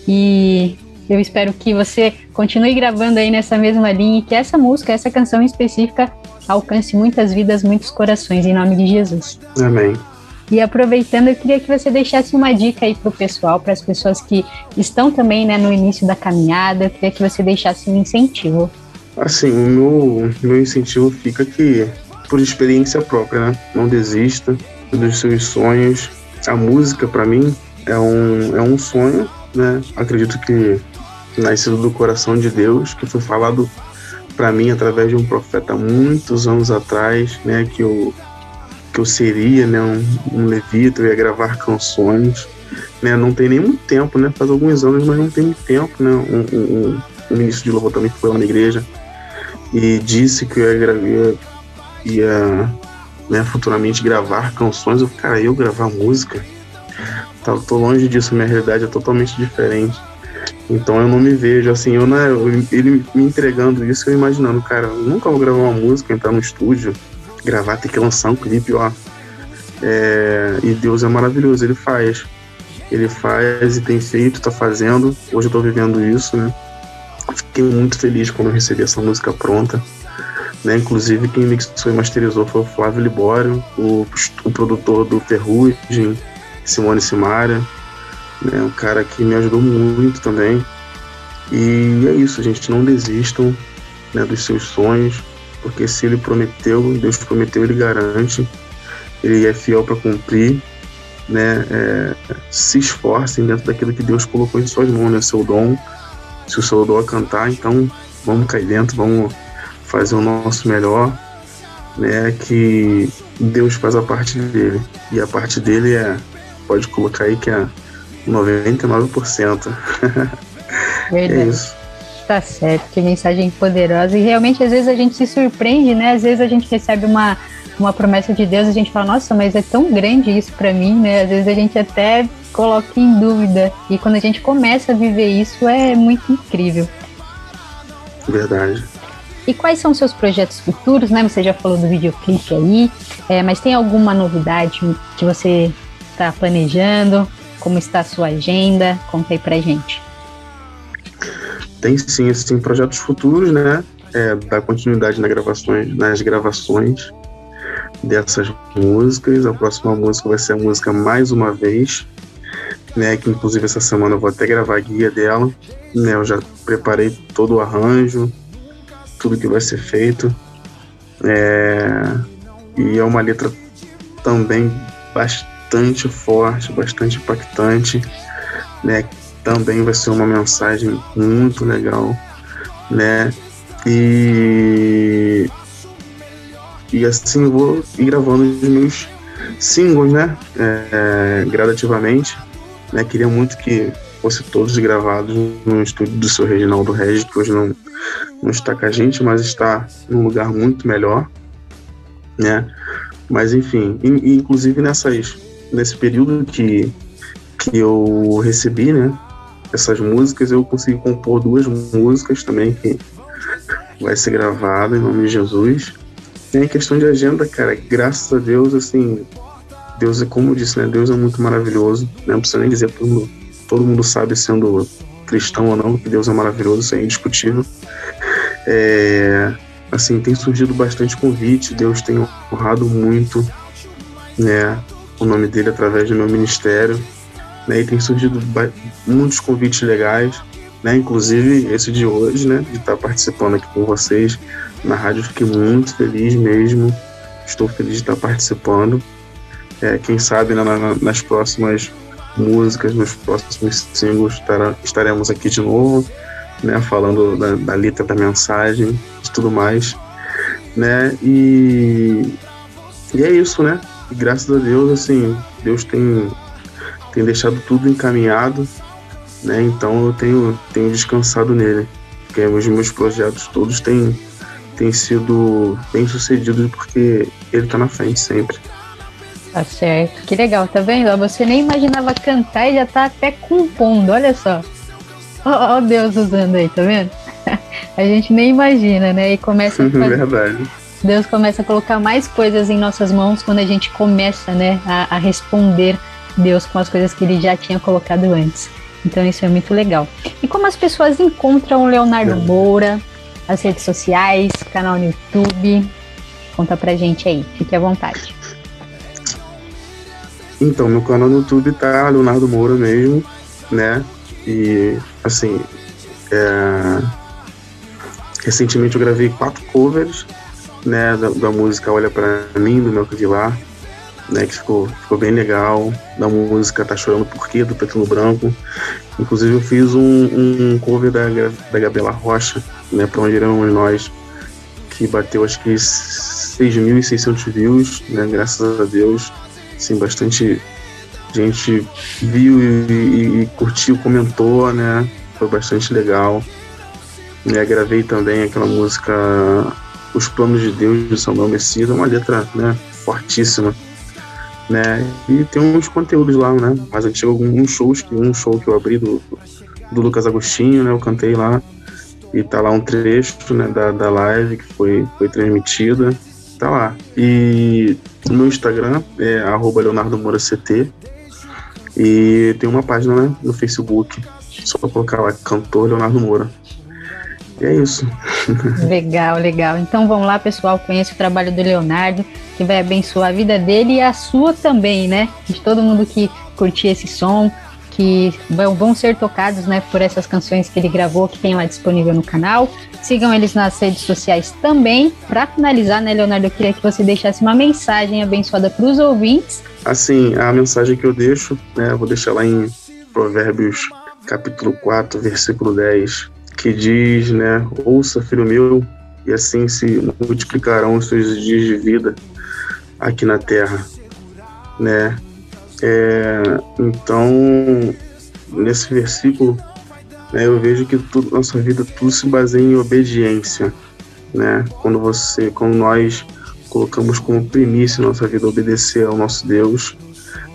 e eu espero que você continue gravando aí nessa mesma linha e que essa música, essa canção específica, alcance muitas vidas, muitos corações, em nome de Jesus. Amém. E aproveitando, eu queria que você deixasse uma dica aí pro pessoal, para as pessoas que estão também né, no início da caminhada, eu queria que você deixasse um incentivo. Assim, o meu, meu incentivo fica que, por experiência própria, né? Não desista dos seus sonhos. A música, para mim, é um, é um sonho, né? Acredito que nascido do coração de Deus, que foi falado para mim através de um profeta muitos anos atrás, né? Que eu, que eu seria, né? Um, um levita, eu ia gravar canções. Né, não tem nem muito tempo, né? Faz alguns anos, mas não tem muito tempo, né? Um, um, um, ministro de louvor também foi lá na igreja e disse que eu ia, gra- ia, ia né, futuramente gravar canções. Eu, cara, eu gravar música? Tá, tô longe disso, minha realidade é totalmente diferente. Então eu não me vejo assim, eu, né, ele me entregando isso, eu imaginando, cara, eu nunca vou gravar uma música, entrar no estúdio, gravar, ter que lançar um clipe, ó. É, e Deus é maravilhoso, ele faz. Ele faz e tem feito, tá fazendo. Hoje eu tô vivendo isso, né? Fiquei muito feliz quando eu recebi essa música pronta. Né? Inclusive, quem mixou e masterizou foi o Flávio Libório, o, o produtor do Ferrugem, Simone Simara, né? um cara que me ajudou muito também. E é isso, gente. Não desistam né, dos seus sonhos, porque se ele prometeu, Deus prometeu, ele garante. Ele é fiel para cumprir. Né, é, se esforcem dentro daquilo que Deus colocou em suas mãos, né, seu dom. Se o seu dom é cantar, então vamos cair dentro, vamos fazer o nosso melhor, né, que Deus faz a parte dele. E a parte dele é, pode colocar aí que é 99%. é isso. Tá certo, que mensagem poderosa. E realmente, às vezes, a gente se surpreende, né? Às vezes a gente recebe uma, uma promessa de Deus e a gente fala, nossa, mas é tão grande isso pra mim, né? Às vezes a gente até coloca em dúvida. E quando a gente começa a viver isso, é muito incrível. Verdade. E quais são os seus projetos futuros, né? Você já falou do videoclipe aí, é, mas tem alguma novidade que você está planejando? Como está a sua agenda? Conta aí pra gente. Tem sim, assim, projetos futuros, né? É, continuidade nas gravações, nas gravações dessas músicas. A próxima música vai ser a música Mais Uma Vez, né? Que inclusive essa semana eu vou até gravar a guia dela. Né, eu já preparei todo o arranjo, tudo que vai ser feito. É, e é uma letra também bastante forte, bastante impactante, né? Também vai ser uma mensagem muito legal, né? E e assim eu vou ir gravando os meus singles, né? É, gradativamente, né? Queria muito que fosse todos gravados no estúdio do seu Reginaldo Regis, que hoje não, não está com a gente, mas está num lugar muito melhor, né? Mas enfim, in- inclusive nessas, nesse período que, que eu recebi, né? Essas músicas, eu consegui compor duas músicas também que vai ser gravada em nome de Jesus. Tem a questão de agenda, cara, graças a Deus, assim, Deus é como eu disse, né? Deus é muito maravilhoso, né? Não precisa nem dizer, todo mundo, todo mundo sabe, sendo cristão ou não, que Deus é maravilhoso, isso é indiscutível. É, assim, tem surgido bastante convite, Deus tem honrado muito, né? O nome dele através do meu ministério, né? E tem surgido muitos convites legais, né? Inclusive esse de hoje, né? De estar participando aqui com vocês na rádio, fiquei muito feliz mesmo. Estou feliz de estar participando. É, quem sabe na- nas próximas músicas, nos próximos singles, estaremos aqui de novo, né? Falando da, da letra da mensagem, de tudo mais, né? E, e é isso, né? E graças a Deus, assim, Deus tem, tem deixado tudo encaminhado, né? Então eu tenho, tenho descansado nele. Porque os meus projetos todos têm, têm sido bem sucedidos porque ele tá na frente sempre. Tá certo. Que legal, tá vendo? Você nem imaginava cantar e já tá até compondo, olha só. Ó, ó Deus usando aí, tá vendo? A gente nem imagina, né? E começa a fazer, Verdade. Deus começa a colocar mais coisas em nossas mãos quando a gente começa, né, a, a responder Deus com as coisas que ele já tinha colocado antes. Então isso é muito legal. E como as pessoas encontram o Leonardo Moura, as redes sociais, canal no YouTube? Conta pra gente aí, fique à vontade. Então, meu canal no YouTube tá Leonardo Moura mesmo, né? E, assim, é, recentemente eu gravei quatro covers, né? Da, da música Olha Pra Mim, do Melco Vilar, né? Que ficou, ficou bem legal. Da música Tá Chorando Por Quê, do Preto no Branco. Inclusive eu fiz um, um cover da, da Gabriela Rocha, né? Pra onde iremos nós, que bateu acho que 6.600 views, né? Graças a Deus. Assim, bastante gente viu e, e- e curtiu, comentou, né? Foi bastante legal. Né, gravei também aquela música Os Planos de Deus de Samuel Messias, é uma letra né, fortíssima. Né? E tem uns conteúdos lá, né? Mais antigo, alguns shows, que um show que eu abri do, do Lucas Agostinho, né? Eu cantei lá. E tá lá um trecho né, da, da live que foi, foi transmitida. Tá lá. E o meu Instagram é arroba Leonardo Moura CT. E tem uma página né, no Facebook. Só colocar lá, cantor Leonardo Moura. E é isso. Legal, legal. Então vamos lá, pessoal. Conheça o trabalho do Leonardo, que vai abençoar a vida dele e a sua também, né? De todo mundo que curtir esse som, que vão, ser tocados né, por essas canções que ele gravou, que tem lá disponível no canal. Sigam eles nas redes sociais também. Para finalizar, né, Leonardo, eu queria que você deixasse uma mensagem abençoada para os ouvintes. Assim, a mensagem que eu deixo, né, eu vou deixar lá em Provérbios capítulo 4, versículo 10, que diz, né, ouça, filho meu, e assim se multiplicarão os seus dias de vida aqui na terra, né? É, então, nesse versículo, né, eu vejo que tudo, nossa vida tudo se baseia em obediência, né? Quando você, quando nós colocamos como primícia nossa vida obedecer ao nosso Deus,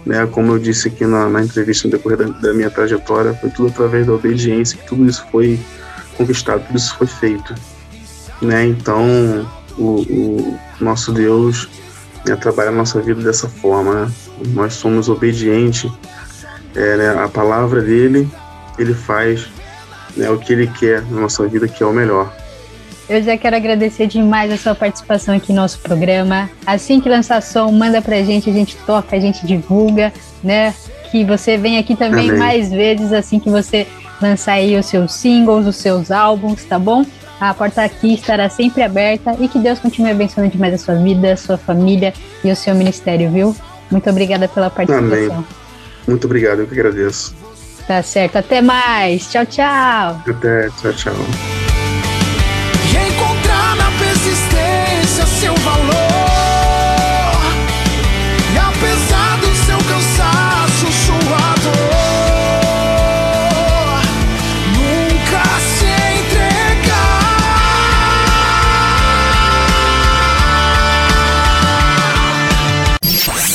né? Como eu disse aqui na, na entrevista no decorrer da, da minha trajetória, foi tudo através da obediência que tudo isso foi conquistado, tudo isso foi feito, né? Então, o, o nosso Deus né, trabalha a nossa vida dessa forma, né? Nós somos obedientes, é, né, a palavra dele, ele faz né, o que ele quer na nossa vida, que é o melhor. Eu já quero agradecer demais a sua participação aqui no nosso programa. Assim que lançar som, manda pra gente, a gente toca, a gente divulga, né? Que você vem aqui também Amém. mais vezes, assim que você lançar aí os seus singles, os seus álbuns, tá bom? A porta aqui estará sempre aberta e que Deus continue abençoando demais a sua vida, a sua família e o seu ministério, viu? Muito obrigada pela participação. Amém. Muito obrigado, eu que agradeço. Tá certo, até mais. Tchau, tchau. Até, tchau, tchau.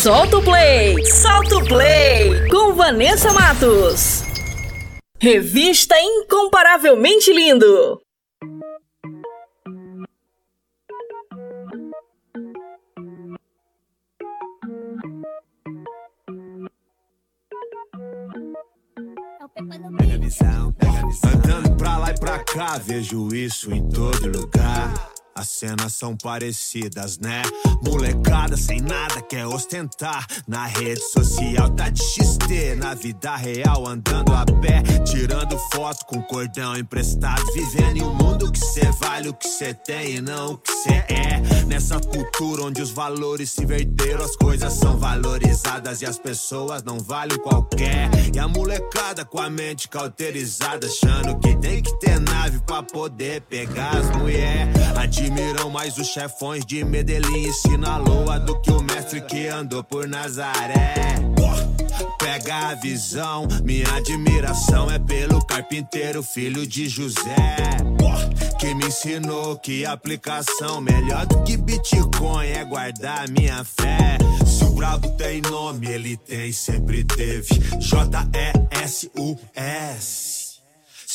Solta o play! Solta o play! Com Vanessa Matos. Revista Incomparavelmente Lindo. Andando pra lá e pra cá, vejo isso em todo lugar. As cenas são parecidas, né? Molecada sem nada quer ostentar. Na rede social tá de XT. Na vida real andando a pé. Tirando foto com cordão emprestado. Vivendo em um mundo que cê vale o que cê tem e não o que cê é. Nessa cultura onde os valores se inverteram, as coisas são valorizadas e as pessoas não valem qualquer. E a molecada com a mente cauterizada, achando que tem que ter nave pra poder pegar as mulheres. Admiram mais os chefões de Medellín e Sinaloa do que o mestre que andou por Nazaré. Pega a visão, minha admiração é pelo carpinteiro, filho de José. Que me ensinou que aplicação melhor do que Bitcoin é guardar minha fé. Se o brabo tem nome, ele tem, sempre teve. J-E-S-U-S.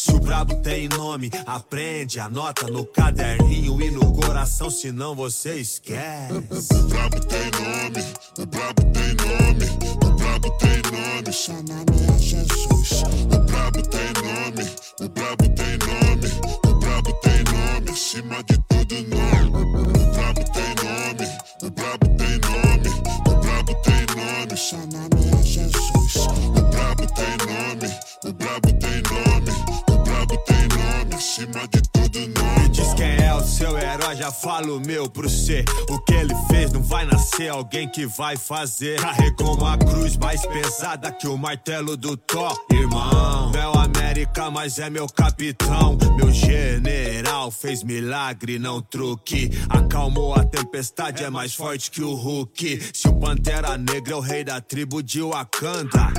Se o brabo tem nome, aprende, anota no caderninho e no coração, senão você esquece. O brabo tem nome, o brabo tem nome, o brabo tem nome, seu nome é Jesus. O brabo tem nome, o brabo tem nome, o brabo tem nome, acima de todo nome. O brabo tem nome, o brabo tem nome, o brabo tem nome, seu nome é Jesus. O brabo tem nome, o brabo tem nome, acima de nome. Me diz quem é o seu herói, já falo meu pro cê. O que ele fez não vai nascer alguém que vai fazer. Carregou uma cruz mais pesada que o martelo do Thor, irmão. Não o América, mas é meu capitão. Meu general fez milagre, não truque. Acalmou a tempestade, é mais forte que o Hulk. Se o Pantera Negra é o rei da tribo de Wakanda.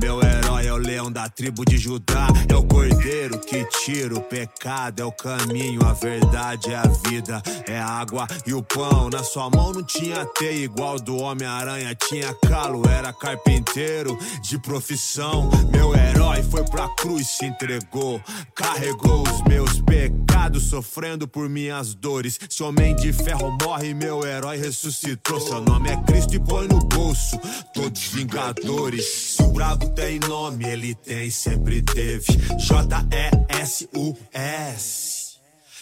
Meu herói é o leão da tribo de Judá. É o cordeiro que tira o pecado. É o caminho, a verdade, é a vida. É a água e o pão. Na sua mão não tinha teia igual do Homem-Aranha. Tinha calo, era carpinteiro de profissão. Meu herói foi pra cruz, se entregou. Carregou os meus pecados, sofrendo por minhas dores. Se homem de ferro morre, meu herói ressuscitou. Seu nome é Cristo e põe no bolso. Todos vingadores. Se o brabo tem nome, ele tem, sempre teve. J-E-S-U-S.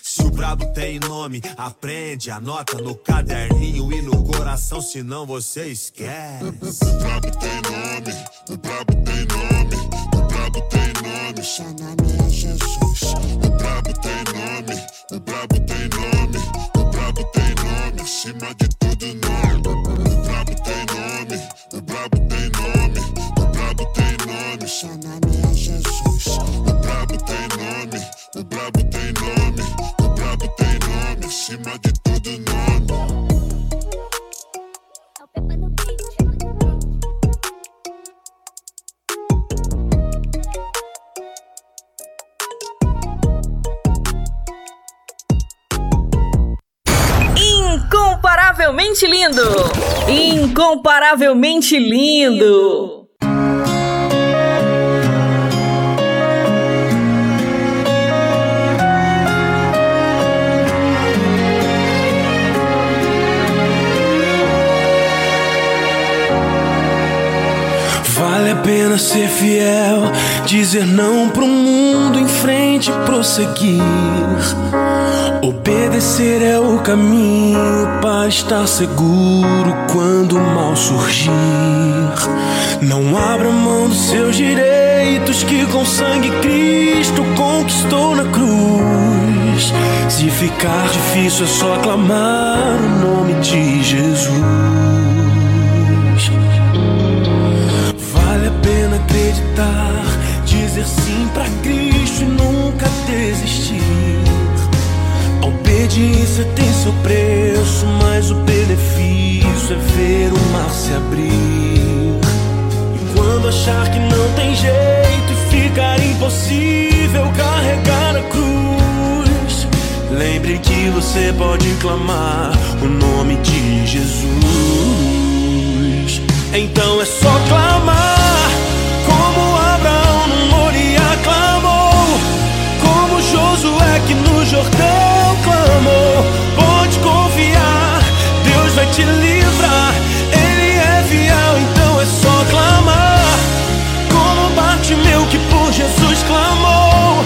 Se o brabo tem nome, aprende, anota no caderninho e no coração, senão você esquece. O brabo tem nome, o brabo tem nome, o brabo tem nome, seu nome é Jesus. O brabo tem nome, o brabo tem nome, o brabo tem nome, acima de todo nome. O brabo tem nome, o brabo tem nome, nome, seu nome é Jesus. O brabo tem nome, o brabo tem nome, o brabo tem nome, acima de todo nome. Incomparavelmente lindo! Incomparavelmente lindo! Vale a pena ser fiel, dizer não pro mundo em frente prosseguir. Obedecer é o caminho para estar seguro quando o mal surgir. Não abra mão dos seus direitos que com sangue Cristo conquistou na cruz. Se ficar difícil é só clamar o nome de Jesus. Acreditar, dizer sim pra Cristo e nunca desistir. A obediência tem seu preço, mas o benefício é ver o mar se abrir. E quando achar que não tem jeito e ficar impossível carregar a cruz, lembre que você pode clamar o nome de Jesus. Então é só clamar, que no Jordão clamou. Pode confiar, Deus vai te livrar, Ele é fiel, então é só clamar. Como Bartimeu que por Jesus clamou,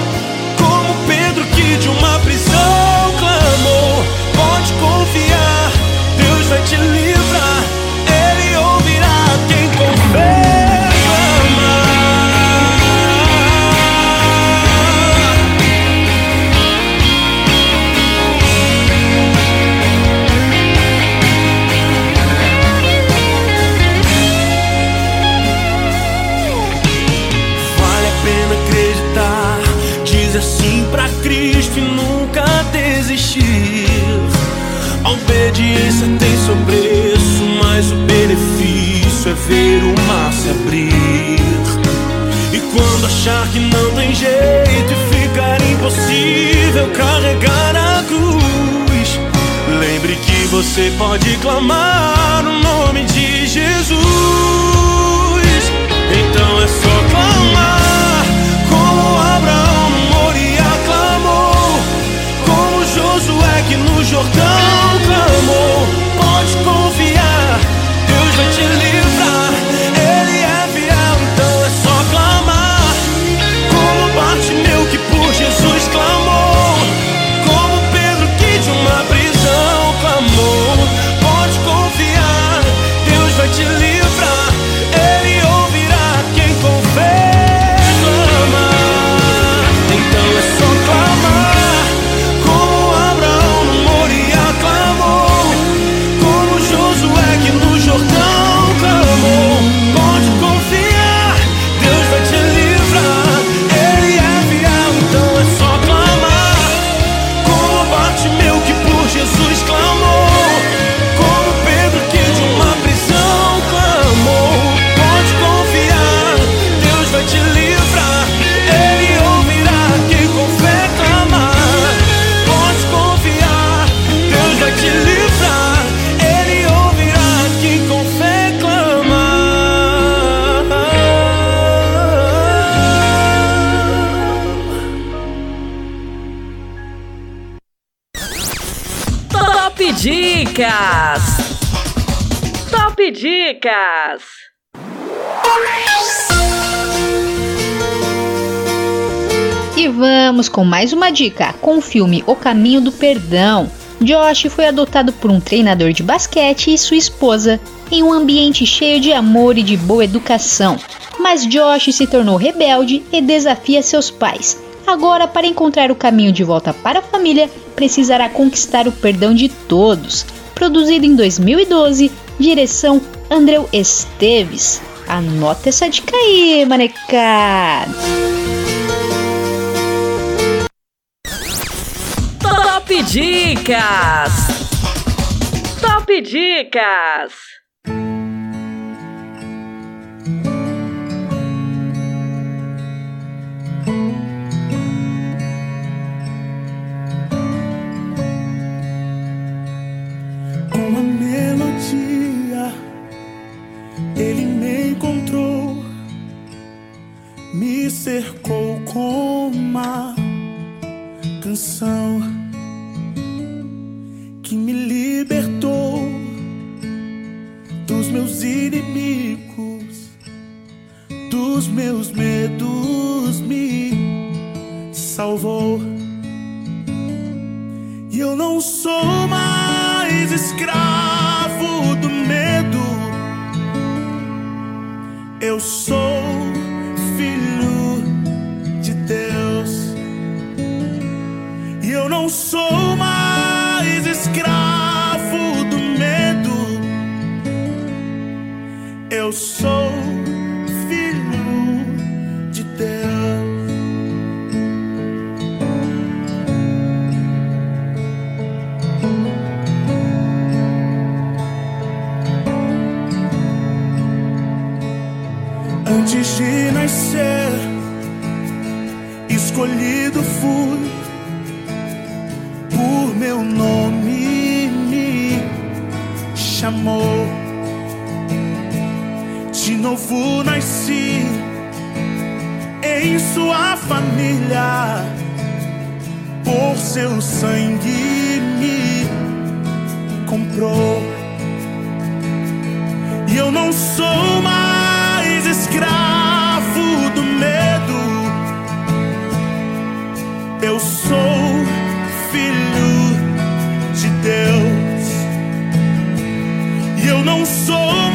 como Pedro que de uma prisão clamou. Pode confiar, seu preço, mas o benefício é ver o mar se abrir. E quando achar que não tem jeito e ficar impossível carregar a cruz, lembre que você pode clamar o nome de Jesus. Então é só clamar, como Abraão no Moriá clamou, como Josué que no Jordão clamou. Dicas! E vamos com mais uma dica, com o filme O Caminho do Perdão. Josh foi adotado por um treinador de basquete e sua esposa, em um ambiente cheio de amor e de boa educação. Mas Josh se tornou rebelde e desafia seus pais. Agora, para encontrar o caminho de volta para a família, precisará conquistar o perdão de todos. Produzido em 2012, direção Andreu Esteves. Anota essa dica aí, manecada! Top Dicas! Top Dicas! Cercou com uma canção que me libertou dos meus inimigos, dos meus medos, me salvou. E eu não sou mais escravo do medo. Eu sou sou mais escravo do medo. Eu sou filho de Deus. Antes de nascer, escolhido fui por meu nome me chamou. De novo nasci em sua família, por seu sangue me comprou. E eu não sou mais escravo do medo. Eu sou eu não sou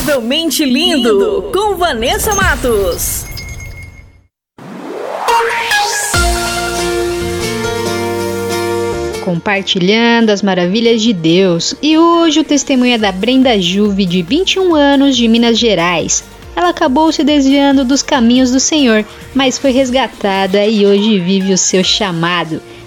Incomparavelmente Lindo, com Vanessa Matos. Compartilhando as maravilhas de Deus. E hoje o testemunho é da Brenda Juve, de 21 anos, de Minas Gerais. ela acabou se desviando dos caminhos do Senhor, mas foi resgatada e hoje vive o seu chamado.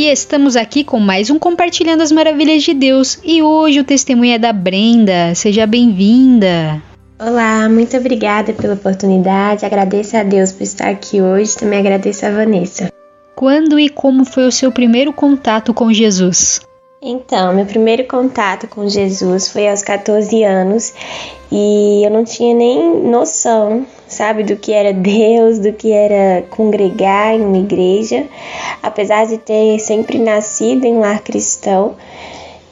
E estamos aqui com mais um Compartilhando as Maravilhas de Deus. E hoje o testemunho é da Brenda. Seja bem-vinda. Olá, muito obrigada pela oportunidade. Agradeço a Deus por estar aqui hoje. Também agradeço a Vanessa. Quando e como foi o seu primeiro contato com Jesus? Então, meu primeiro contato com Jesus foi aos 14 anos e eu não tinha nem noção, sabe, do que era Deus, do que era congregar em uma igreja. Apesar de ter sempre nascido em um lar cristão,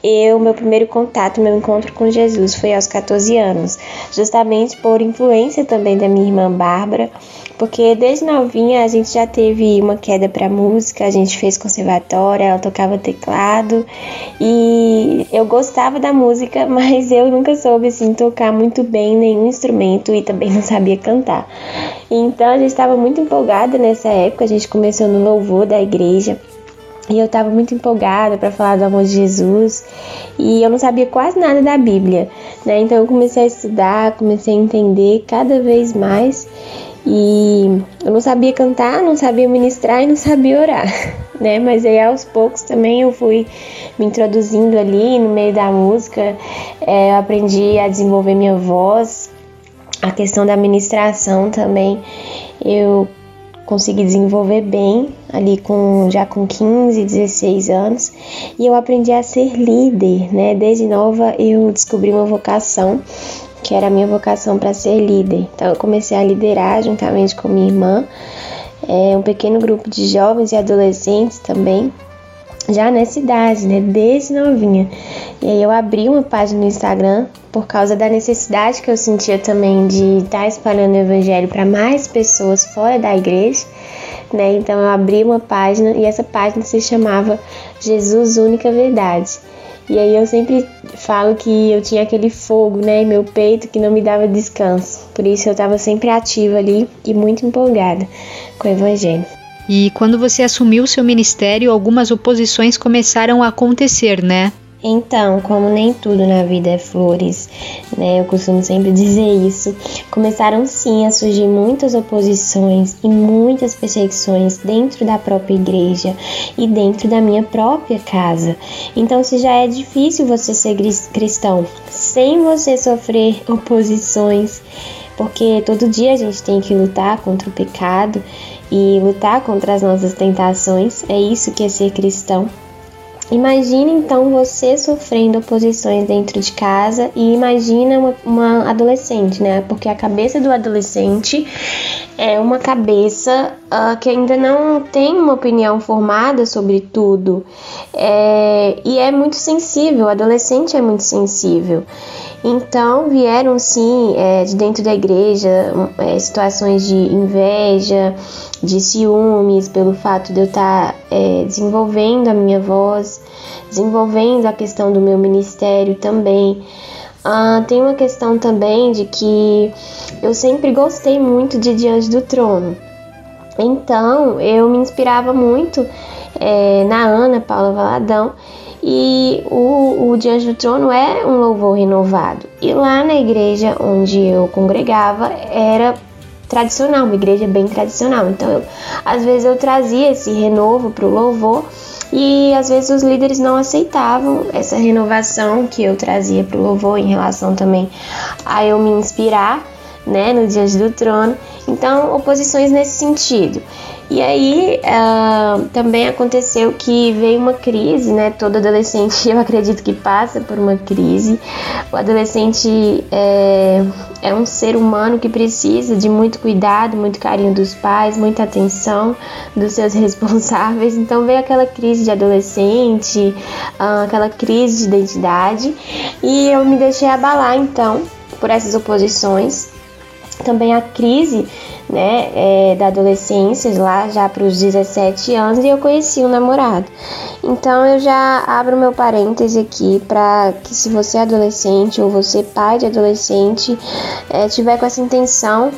eu, meu primeiro contato, meu encontro com Jesus foi aos 14 anos, justamente por influência também da minha irmã Bárbara, porque desde novinha a gente já teve uma queda para música, a gente fez conservatório, ela tocava teclado e eu gostava da música, mas eu nunca soube assim tocar muito bem nenhum instrumento e também não sabia cantar. Então a gente estava muito empolgada nessa época, a gente começou no louvor da igreja. E eu estava muito empolgada para falar do amor de Jesus e eu não sabia quase nada da Bíblia, né? Então eu comecei a estudar, comecei a entender cada vez mais e eu não sabia cantar, não sabia ministrar e não sabia orar, né? Mas aí aos poucos também eu fui me introduzindo ali no meio da música, é, eu aprendi a desenvolver minha voz, a questão da ministração também eu consegui desenvolver bem ali com já com 15, 16 anos, e eu aprendi a ser líder, né? Desde nova eu descobri uma vocação que era a minha vocação para ser líder. Então eu comecei a liderar juntamente com minha irmã, é, um pequeno grupo de jovens e adolescentes também, já nessa idade, né? Desde novinha. E aí eu abri uma página no Instagram por causa da necessidade que eu sentia também de estar espalhando o evangelho para mais pessoas fora da igreja, né? Então eu abri uma página e essa página se chamava Jesus Única Verdade. E aí eu sempre falo que eu tinha aquele fogo, né, em meu peito que não me dava descanso. Por isso eu estava sempre ativa ali e muito empolgada com o evangelho. E quando você assumiu seu ministério, algumas oposições começaram a acontecer, né? Então, como nem tudo na vida é flores, né? Eu costumo sempre dizer isso. Começaram sim a surgir muitas oposições e muitas perseguições dentro da própria igreja e dentro da minha própria casa. Então, se já é difícil você ser cristão sem você sofrer oposições, porque todo dia a gente tem que lutar contra o pecado e lutar contra as nossas tentações. É isso que é ser cristão. Imagina então você sofrendo oposições dentro de casa e imagina uma, uma, adolescente, né? Porque a cabeça do adolescente é uma cabeça uh, que ainda não tem uma opinião formada sobre tudo é, e é muito sensível. O adolescente é muito sensível. Então vieram sim é, de dentro da igreja é, situações de inveja, de ciúmes pelo fato de eu estar tá, é, desenvolvendo a minha voz, desenvolvendo a questão do meu ministério também. Ah, tem uma questão também de que eu sempre gostei muito de Diante do Trono. Então eu me inspirava muito é, na Ana Paula Valadão e o, o Diante do Trono é um louvor renovado. E lá na igreja onde eu congregava era tradicional, uma igreja bem tradicional. Então, eu, às vezes eu trazia esse renovo para o louvor e às vezes os líderes não aceitavam essa renovação que eu trazia para o louvor em relação também a eu me inspirar, né, no Diante do Trono. Então, oposições nesse sentido. E aí uh, também aconteceu que veio uma crise, né? Todo adolescente, eu acredito que passa por uma crise. O adolescente é, é um ser humano que precisa de muito cuidado, muito carinho dos pais, muita atenção dos seus responsáveis. Então veio aquela crise de adolescente, uh, aquela crise de identidade, e eu me deixei abalar então por essas oposições. Também a crise né, é, da adolescência, lá já para os 17 anos, e eu conheci um namorado. Então eu já abro meu parêntese aqui para que se você é adolescente ou você é pai de adolescente é, tiver com essa intenção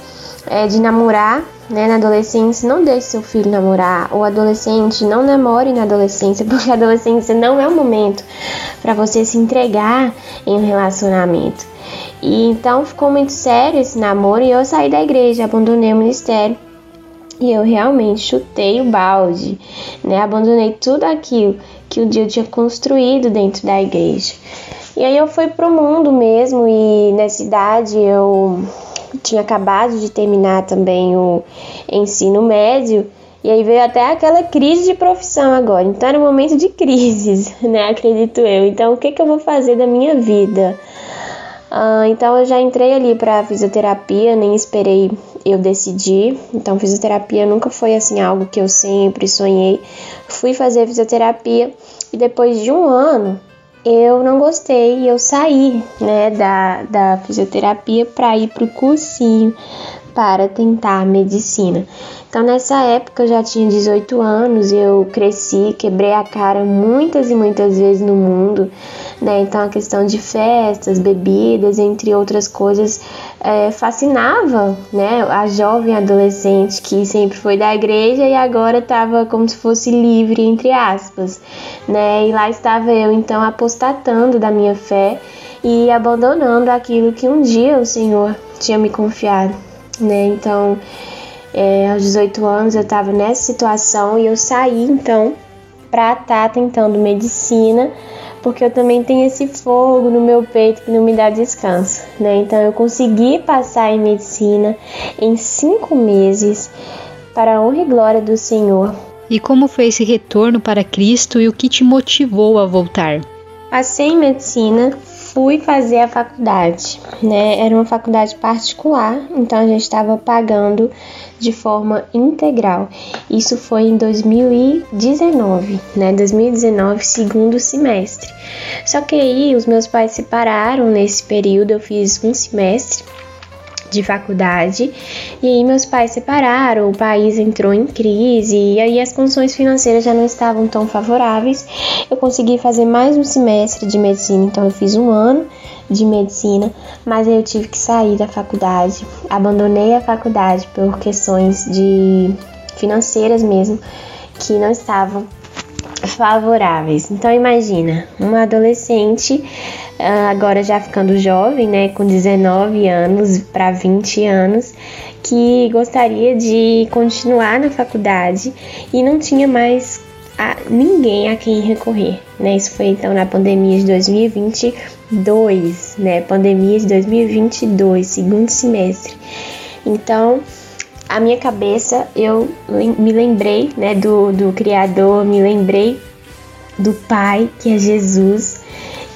é, de namorar, né, na adolescência, não deixe seu filho namorar. O adolescente não namore na adolescência, porque a adolescência não é o momento para você se entregar em um relacionamento. E então ficou muito sério esse namoro e eu saí da igreja, abandonei o ministério. E eu realmente chutei o balde, né? Abandonei tudo aquilo que um dia tinha construído dentro da igreja. E aí eu fui pro mundo mesmo e nessa idade eu tinha acabado de terminar também o ensino médio. E aí veio até aquela crise de profissão agora. Então era um momento de crises, né? Acredito eu. Então o que, que eu vou fazer da minha vida? Uh, então eu já entrei ali para fisioterapia, nem esperei eu decidir. Então fisioterapia nunca foi assim algo que eu sempre sonhei. Fui fazer fisioterapia e depois de um ano eu não gostei e eu saí, né, da, da fisioterapia para ir pro cursinho para tentar medicina. Então nessa época eu já tinha 18 anos, eu cresci, quebrei a cara muitas e muitas vezes no mundo, né? Então a questão de festas, bebidas, entre outras coisas, é, fascinava, né? A jovem adolescente que sempre foi da igreja e agora estava como se fosse livre entre aspas, né? E lá estava eu então apostatando da minha fé e abandonando aquilo que um dia o Senhor tinha me confiado, né? Então é, aos 18 anos eu estava nessa situação e eu saí então para estar tá tentando medicina, porque eu também tenho esse fogo no meu peito que não me dá descanso, né? Então eu consegui passar em medicina em cinco meses para a honra e glória do Senhor. E como foi esse retorno para Cristo e o que te motivou a voltar? Passei em medicina, fui fazer a faculdade, né? Era uma faculdade particular, então a gente estava pagando de forma integral. Isso foi em 2019, né? 2019, segundo semestre. Só que aí os meus pais se separaram nesse período, eu fiz um semestre de faculdade. E aí meus pais separaram, o país entrou em crise e aí as condições financeiras já não estavam tão favoráveis. Eu consegui fazer mais um semestre de medicina, então eu fiz um ano de medicina, mas eu tive que sair da faculdade. Abandonei a faculdade por questões de financeiras mesmo que não estavam favoráveis. Então imagina, uma adolescente ah, agora já ficando jovem, né, com 19 anos para 20 anos, que gostaria de continuar na faculdade e não tinha mais a ninguém a quem recorrer, né? Isso foi então na pandemia de 2022, né? Pandemia de 2022, segundo semestre. Então, a minha cabeça, eu me lembrei, né, do, do Criador, me lembrei do Pai, que é Jesus,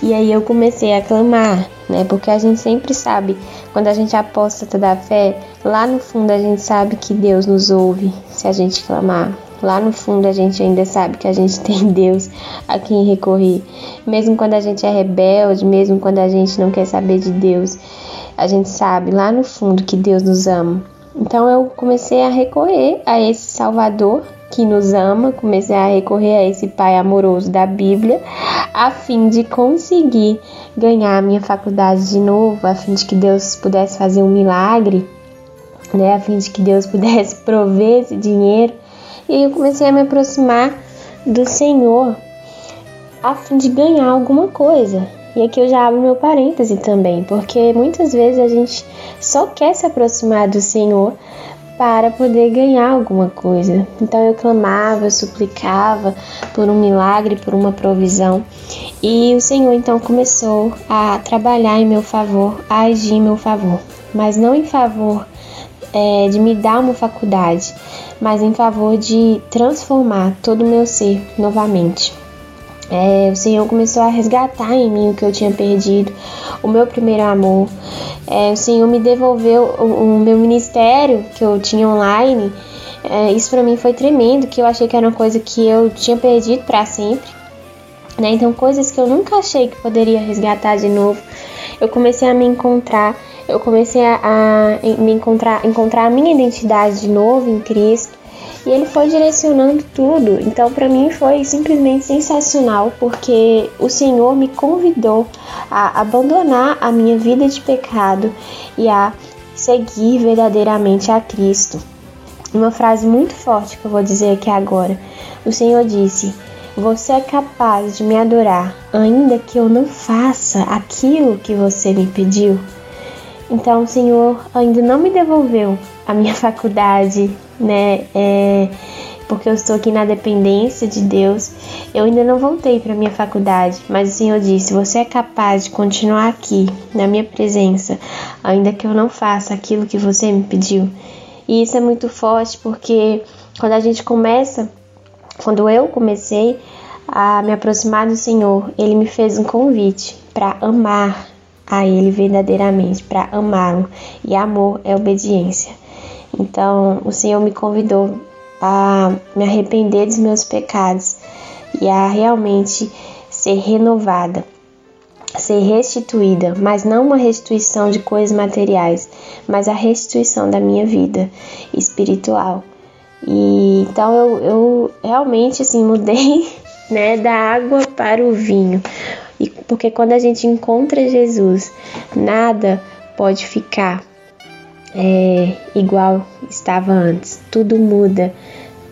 e aí eu comecei a clamar, né? Porque a gente sempre sabe, quando a gente aposta toda a fé, lá no fundo a gente sabe que Deus nos ouve se a gente clamar. Lá no fundo a gente ainda sabe que a gente tem Deus a quem recorrer. Mesmo quando a gente é rebelde, mesmo quando a gente não quer saber de Deus, a gente sabe lá no fundo que Deus nos ama. Então eu comecei a recorrer a esse Salvador que nos ama, comecei a recorrer a esse Pai amoroso da Bíblia, a fim de conseguir ganhar a minha faculdade de novo, a fim de que Deus pudesse fazer um milagre, né, a fim de que Deus pudesse prover esse dinheiro. E aí eu comecei a me aproximar do Senhor, a fim de ganhar alguma coisa. E aqui eu já abro meu parêntese também, porque muitas vezes a gente só quer se aproximar do Senhor para poder ganhar alguma coisa. Então eu clamava, eu suplicava por um milagre, por uma provisão. E o Senhor então começou a trabalhar em meu favor, a agir em meu favor, mas não em favor é, de me dar uma faculdade, mas em favor de transformar todo o meu ser novamente. É, o Senhor começou a resgatar em mim o que eu tinha perdido, o meu primeiro amor. É, o Senhor me devolveu o, o, meu ministério que eu tinha online. É, isso para mim foi tremendo, que eu achei que era uma coisa que eu tinha perdido para sempre. Né? Então, coisas que eu nunca achei que poderia resgatar de novo. Eu comecei a me encontrar, eu comecei a, a me encontrar, encontrar a minha identidade de novo em Cristo e ele foi direcionando tudo. Então, para mim foi simplesmente sensacional, porque o Senhor me convidou a abandonar a minha vida de pecado e a seguir verdadeiramente a Cristo. Uma frase muito forte que eu vou dizer aqui agora. O Senhor disse: Você é capaz de me adorar, ainda que eu não faça aquilo que você me pediu. Então, o Senhor ainda não me devolveu a minha faculdade, né? É, porque eu estou aqui na dependência de Deus. Eu ainda não voltei para minha faculdade, mas o Senhor disse: Você é capaz de continuar aqui, na minha presença, ainda que eu não faça aquilo que você me pediu. E isso é muito forte porque quando a gente começa, quando eu comecei a me aproximar do Senhor, Ele me fez um convite para amar a Ele verdadeiramente, para amá-lo. E amor é obediência. Então, o Senhor me convidou a me arrepender dos meus pecados e a realmente ser renovada, ser restituída, mas não uma restituição de coisas materiais, mas a restituição da minha vida espiritual. E então eu, eu realmente assim mudei, né, da água para o vinho. E porque quando a gente encontra Jesus, nada pode ficar é, igual estava antes. Tudo muda,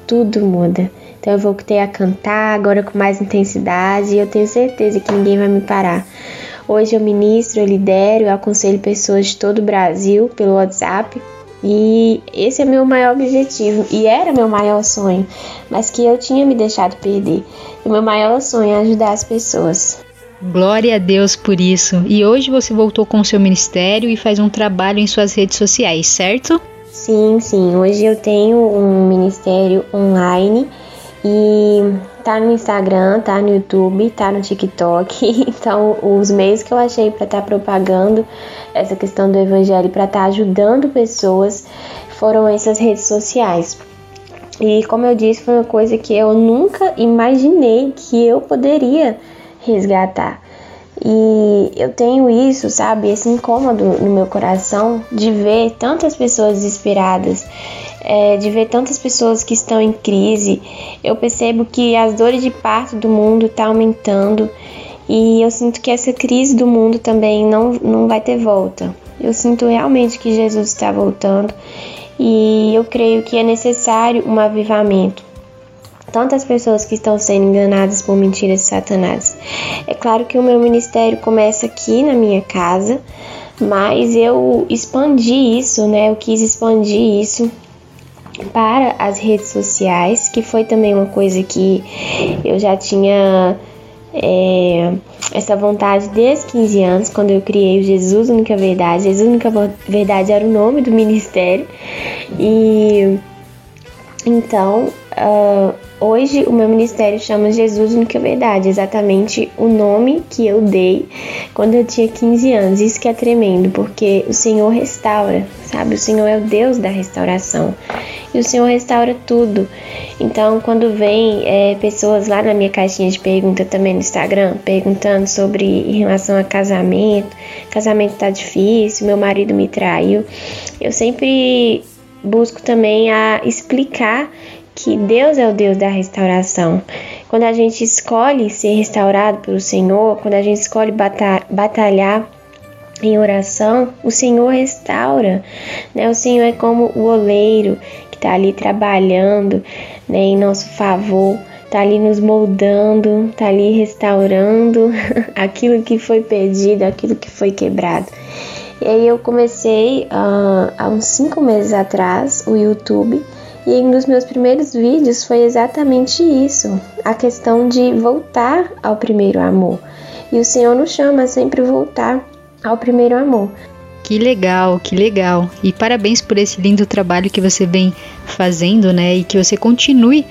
tudo muda. Então eu voltei a cantar agora com mais intensidade e eu tenho certeza que ninguém vai me parar. Hoje eu ministro, eu lidero, eu aconselho pessoas de todo o Brasil pelo WhatsApp. E esse é meu maior objetivo e era meu maior sonho, mas que eu tinha me deixado perder. O meu maior sonho é ajudar as pessoas. Glória a Deus por isso. E hoje você voltou com o seu ministério e faz um trabalho em suas redes sociais, certo? Sim, sim. Hoje eu tenho um ministério online e tá no Instagram, tá no YouTube, tá no TikTok. Então, os meios que eu achei para estar tá propagando essa questão do evangelho, para estar tá ajudando pessoas, foram essas redes sociais. E como eu disse, foi uma coisa que eu nunca imaginei que eu poderia resgatar. E eu tenho isso, sabe, esse incômodo no meu coração de ver tantas pessoas desesperadas, é, de ver tantas pessoas que estão em crise. Eu percebo que as dores de parto do mundo estão tá aumentando e eu sinto que essa crise do mundo também não, não vai ter volta. Eu sinto realmente que Jesus está voltando e eu creio que é necessário um avivamento tantas pessoas que estão sendo enganadas por mentiras de Satanás. É claro que o meu ministério começa aqui na minha casa, mas eu expandi isso, né? Eu quis expandir isso para as redes sociais, que foi também uma coisa que eu já tinha é, essa vontade desde 15 anos, quando eu criei o Jesus Única Verdade. Jesus Única Verdade era o nome do ministério. E então, uh, Hoje o meu ministério chama Jesus Única Verdade, exatamente o nome que eu dei quando eu tinha 15 anos. Isso que é tremendo, porque o Senhor restaura, sabe? O Senhor é o Deus da restauração e o Senhor restaura tudo. Então, quando vem é, pessoas lá na minha caixinha de pergunta também no Instagram, perguntando sobre em relação a casamento, casamento tá difícil, meu marido me traiu, eu sempre busco também a explicar que Deus é o Deus da restauração. Quando a gente escolhe ser restaurado pelo Senhor, quando a gente escolhe batalhar em oração, o Senhor restaura. Né? O Senhor é como o oleiro que está ali trabalhando né, em nosso favor, está ali nos moldando, está ali restaurando aquilo que foi perdido, aquilo que foi quebrado. E aí eu comecei uh, há uns cinco meses atrás o YouTube e um dos meus primeiros vídeos foi exatamente isso, a questão de voltar ao primeiro amor. E o Senhor nos chama a sempre voltar ao primeiro amor. Que legal, que legal. E parabéns por esse lindo trabalho que você vem fazendo, né? E que você continue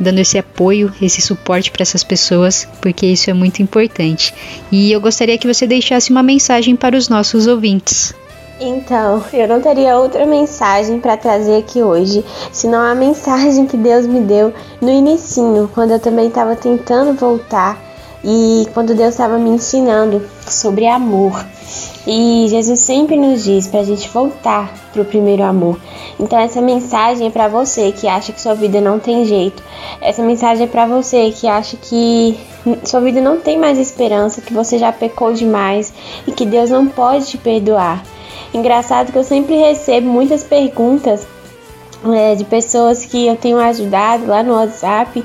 dando esse apoio, esse suporte para essas pessoas, porque isso é muito importante. E eu gostaria que você deixasse uma mensagem para os nossos ouvintes. Então, eu não teria outra mensagem para trazer aqui hoje, senão a mensagem que Deus me deu no inicinho, quando eu também estava tentando voltar e quando Deus estava me ensinando sobre amor. E Jesus sempre nos diz para a gente voltar para o primeiro amor. Então essa mensagem é para você que acha que sua vida não tem jeito. Essa mensagem é para você que acha que sua vida não tem mais esperança, que você já pecou demais e que Deus não pode te perdoar. Engraçado que eu sempre recebo muitas perguntas é, de pessoas que eu tenho ajudado lá no WhatsApp.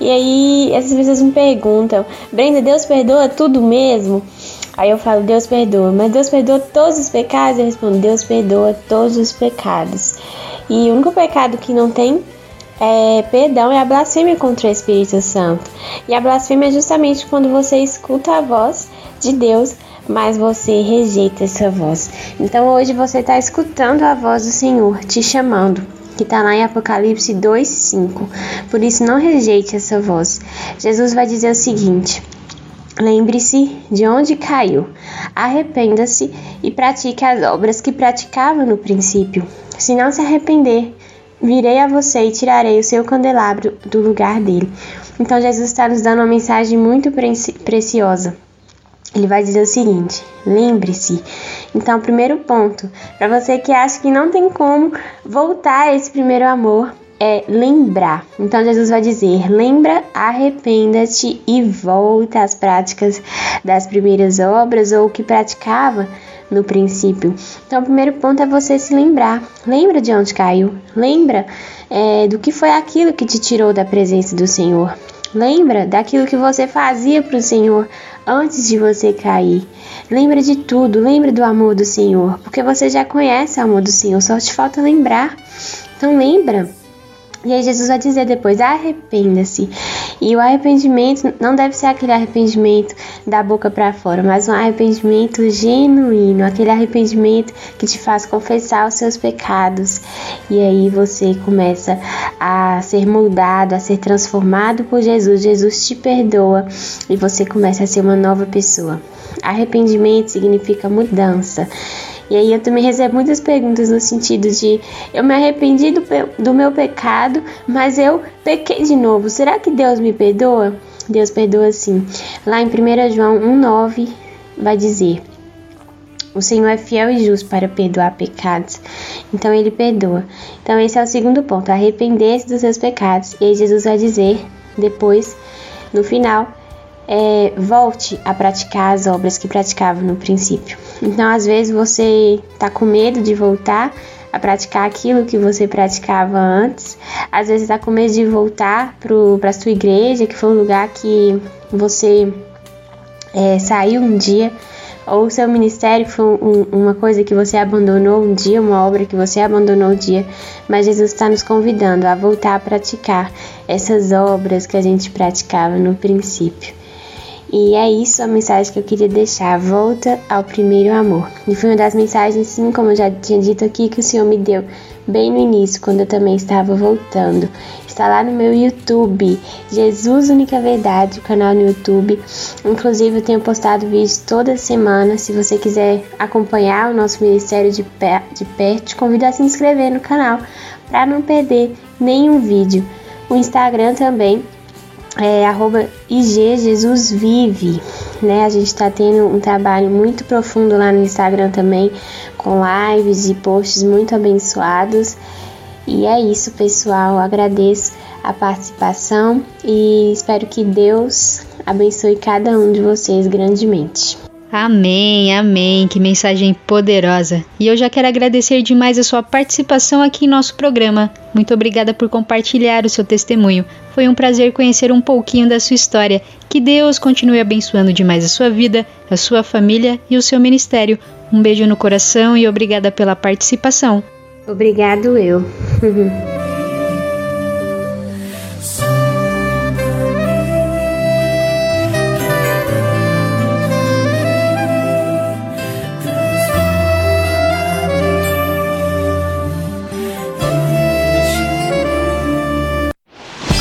E aí essas pessoas me perguntam: Brenda, Deus perdoa tudo mesmo? Aí eu falo: Deus perdoa, mas Deus perdoa todos os pecados? Eu respondo: Deus perdoa todos os pecados. E o único pecado que não tem é, perdão é a blasfêmia contra o Espírito Santo. E a blasfêmia é justamente quando você escuta a voz de Deus mas você rejeita essa voz. Então hoje você está escutando a voz do Senhor te chamando, que está lá em Apocalipse 2:5. Por isso não rejeite essa voz. Jesus vai dizer o seguinte: Lembre-se de onde caiu, arrependa-se e pratique as obras que praticava no princípio. Se não se arrepender, virei a você e tirarei o seu candelabro do lugar dele. Então Jesus está nos dando uma mensagem muito preci preciosa ele vai dizer o seguinte: lembre-se. Então, primeiro ponto, para você que acha que não tem como voltar a esse primeiro amor, é lembrar. Então, Jesus vai dizer: lembra, arrependa-te e volta às práticas das primeiras obras ou o que praticava no princípio. Então, o primeiro ponto é você se lembrar. Lembra de onde caiu. Lembra é, do que foi aquilo que te tirou da presença do Senhor. Lembra daquilo que você fazia para o Senhor antes de você cair. Lembra de tudo, lembra do amor do Senhor, porque você já conhece o amor do Senhor, só te falta lembrar. Então lembra. E aí Jesus vai dizer depois: arrependa-se. E o arrependimento não deve ser aquele arrependimento da boca para fora, mas um arrependimento genuíno, aquele arrependimento que te faz confessar os seus pecados. E aí você começa a ser moldado, a ser transformado por Jesus. Jesus te perdoa e você começa a ser uma nova pessoa. Arrependimento significa mudança. E aí eu também recebo muitas perguntas no sentido de eu me arrependi do, do meu pecado, mas eu pequei de novo. Será que Deus me perdoa? Deus perdoa sim. Lá em 1 João 1,9 vai dizer. O Senhor é fiel e justo para perdoar pecados. Então ele perdoa. Então esse é o segundo ponto, arrepender-se dos seus pecados. E aí Jesus vai dizer depois, no final, é, volte a praticar as obras que praticava no princípio. Então, às vezes, você está com medo de voltar a praticar aquilo que você praticava antes. Às vezes, está com medo de voltar para a sua igreja, que foi um lugar que você é, saiu um dia. Ou seu ministério foi um, uma coisa que você abandonou um dia, uma obra que você abandonou um dia, mas Jesus está nos convidando a voltar a praticar essas obras que a gente praticava no princípio. E é isso a mensagem que eu queria deixar. Volta ao primeiro amor. E foi uma das mensagens, sim, como eu já tinha dito aqui, que o Senhor me deu bem no início, quando eu também estava voltando. Está lá no meu YouTube, Jesus Única Verdade, o canal no YouTube. Inclusive, eu tenho postado vídeos toda semana. Se você quiser acompanhar o nosso ministério de, pé, de perto, te convido a se inscrever no canal para não perder nenhum vídeo. O Instagram também é, arroba IG Jesus Vive, né? A gente está tendo um trabalho muito profundo lá no Instagram também, com lives e posts muito abençoados. E é isso, pessoal. Agradeço a participação e espero que Deus abençoe cada um de vocês grandemente. Amém, amém. Que mensagem poderosa. E eu já quero agradecer demais a sua participação aqui em nosso programa. Muito obrigada por compartilhar o seu testemunho. Foi um prazer conhecer um pouquinho da sua história. Que Deus continue abençoando demais a sua vida, a sua família e o seu ministério. Um beijo no coração e obrigada pela participação. Obrigado eu.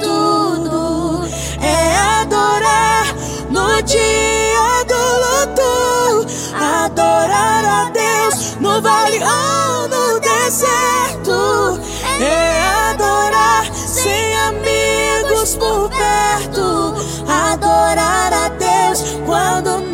tudo é adorar no dia do luto, adorar a Deus no vale ou no deserto, é adorar sem amigos por perto, adorar a Deus quando não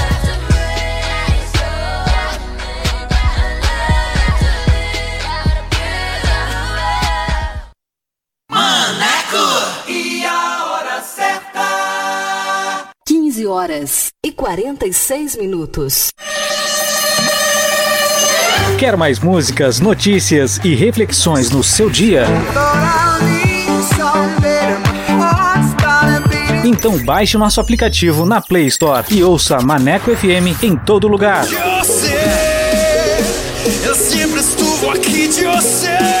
Horas e 46 minutos. Quer mais músicas, notícias e reflexões no seu dia? Então baixe nosso aplicativo na Play Store e ouça Maneco FM em todo lugar. Você, eu sempre aqui de você.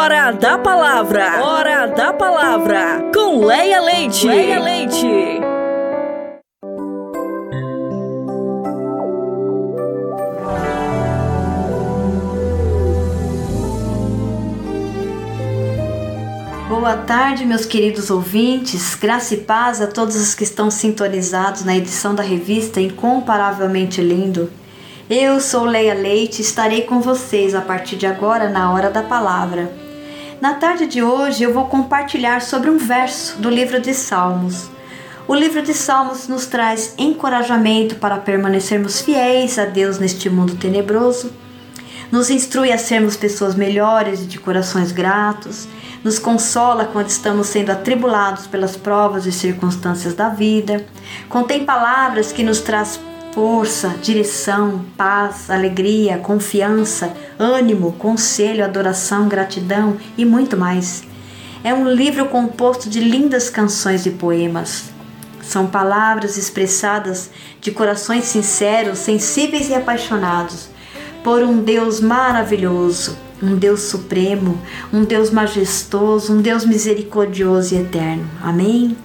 Hora da palavra. Hora da palavra. Com Leia Leite. Leia Leite. Boa tarde, meus queridos ouvintes. Graça e paz a todos os que estão sintonizados na edição da revista Incomparavelmente Lindo. Eu sou Leia Leite e estarei com vocês a partir de agora na hora da palavra. Na tarde de hoje eu vou compartilhar sobre um verso do livro de Salmos. O livro de Salmos nos traz encorajamento para permanecermos fiéis a Deus neste mundo tenebroso nos instrui a sermos pessoas melhores e de corações gratos, nos consola quando estamos sendo atribulados pelas provas e circunstâncias da vida, contém palavras que nos traz força, direção, paz, alegria, confiança, ânimo, conselho, adoração, gratidão e muito mais. É um livro composto de lindas canções e poemas. São palavras expressadas de corações sinceros, sensíveis e apaixonados por um Deus maravilhoso, um Deus supremo, um Deus majestoso, um Deus misericordioso e eterno. Amém?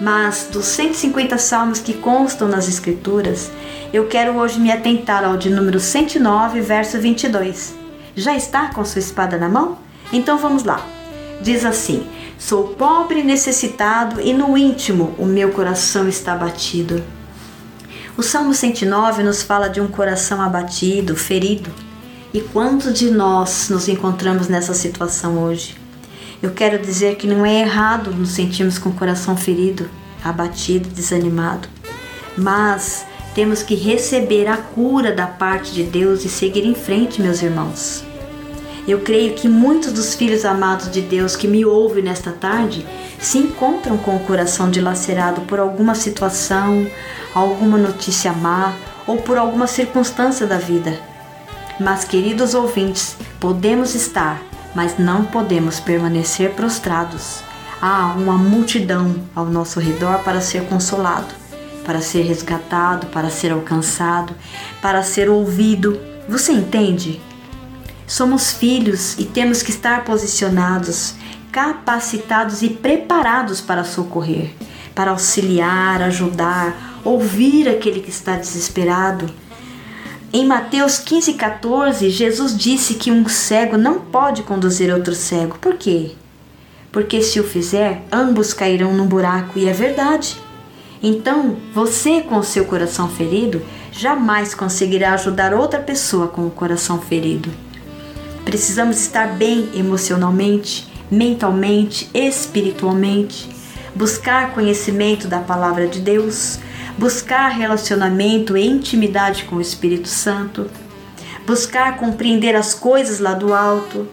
Mas dos 150 salmos que constam nas Escrituras, eu quero hoje me atentar ao de número 109, verso 22. Já está com sua espada na mão? Então vamos lá. Diz assim: Sou pobre necessitado, e no íntimo o meu coração está abatido. O Salmo 109 nos fala de um coração abatido, ferido. E quantos de nós nos encontramos nessa situação hoje? Eu quero dizer que não é errado nos sentirmos com o coração ferido, abatido, desanimado, mas temos que receber a cura da parte de Deus e seguir em frente, meus irmãos. Eu creio que muitos dos filhos amados de Deus que me ouvem nesta tarde se encontram com o coração dilacerado por alguma situação, alguma notícia má ou por alguma circunstância da vida. Mas, queridos ouvintes, podemos estar, mas não podemos permanecer prostrados. Há uma multidão ao nosso redor para ser consolado, para ser resgatado, para ser alcançado, para ser ouvido. Você entende? Somos filhos e temos que estar posicionados, capacitados e preparados para socorrer, para auxiliar, ajudar, ouvir aquele que está desesperado. Em Mateus 15,14, Jesus disse que um cego não pode conduzir outro cego. Por quê? Porque se o fizer, ambos cairão num buraco, e é verdade. Então, você com o seu coração ferido jamais conseguirá ajudar outra pessoa com o coração ferido. Precisamos estar bem emocionalmente, mentalmente, espiritualmente, buscar conhecimento da palavra de Deus, buscar relacionamento e intimidade com o Espírito Santo, buscar compreender as coisas lá do alto,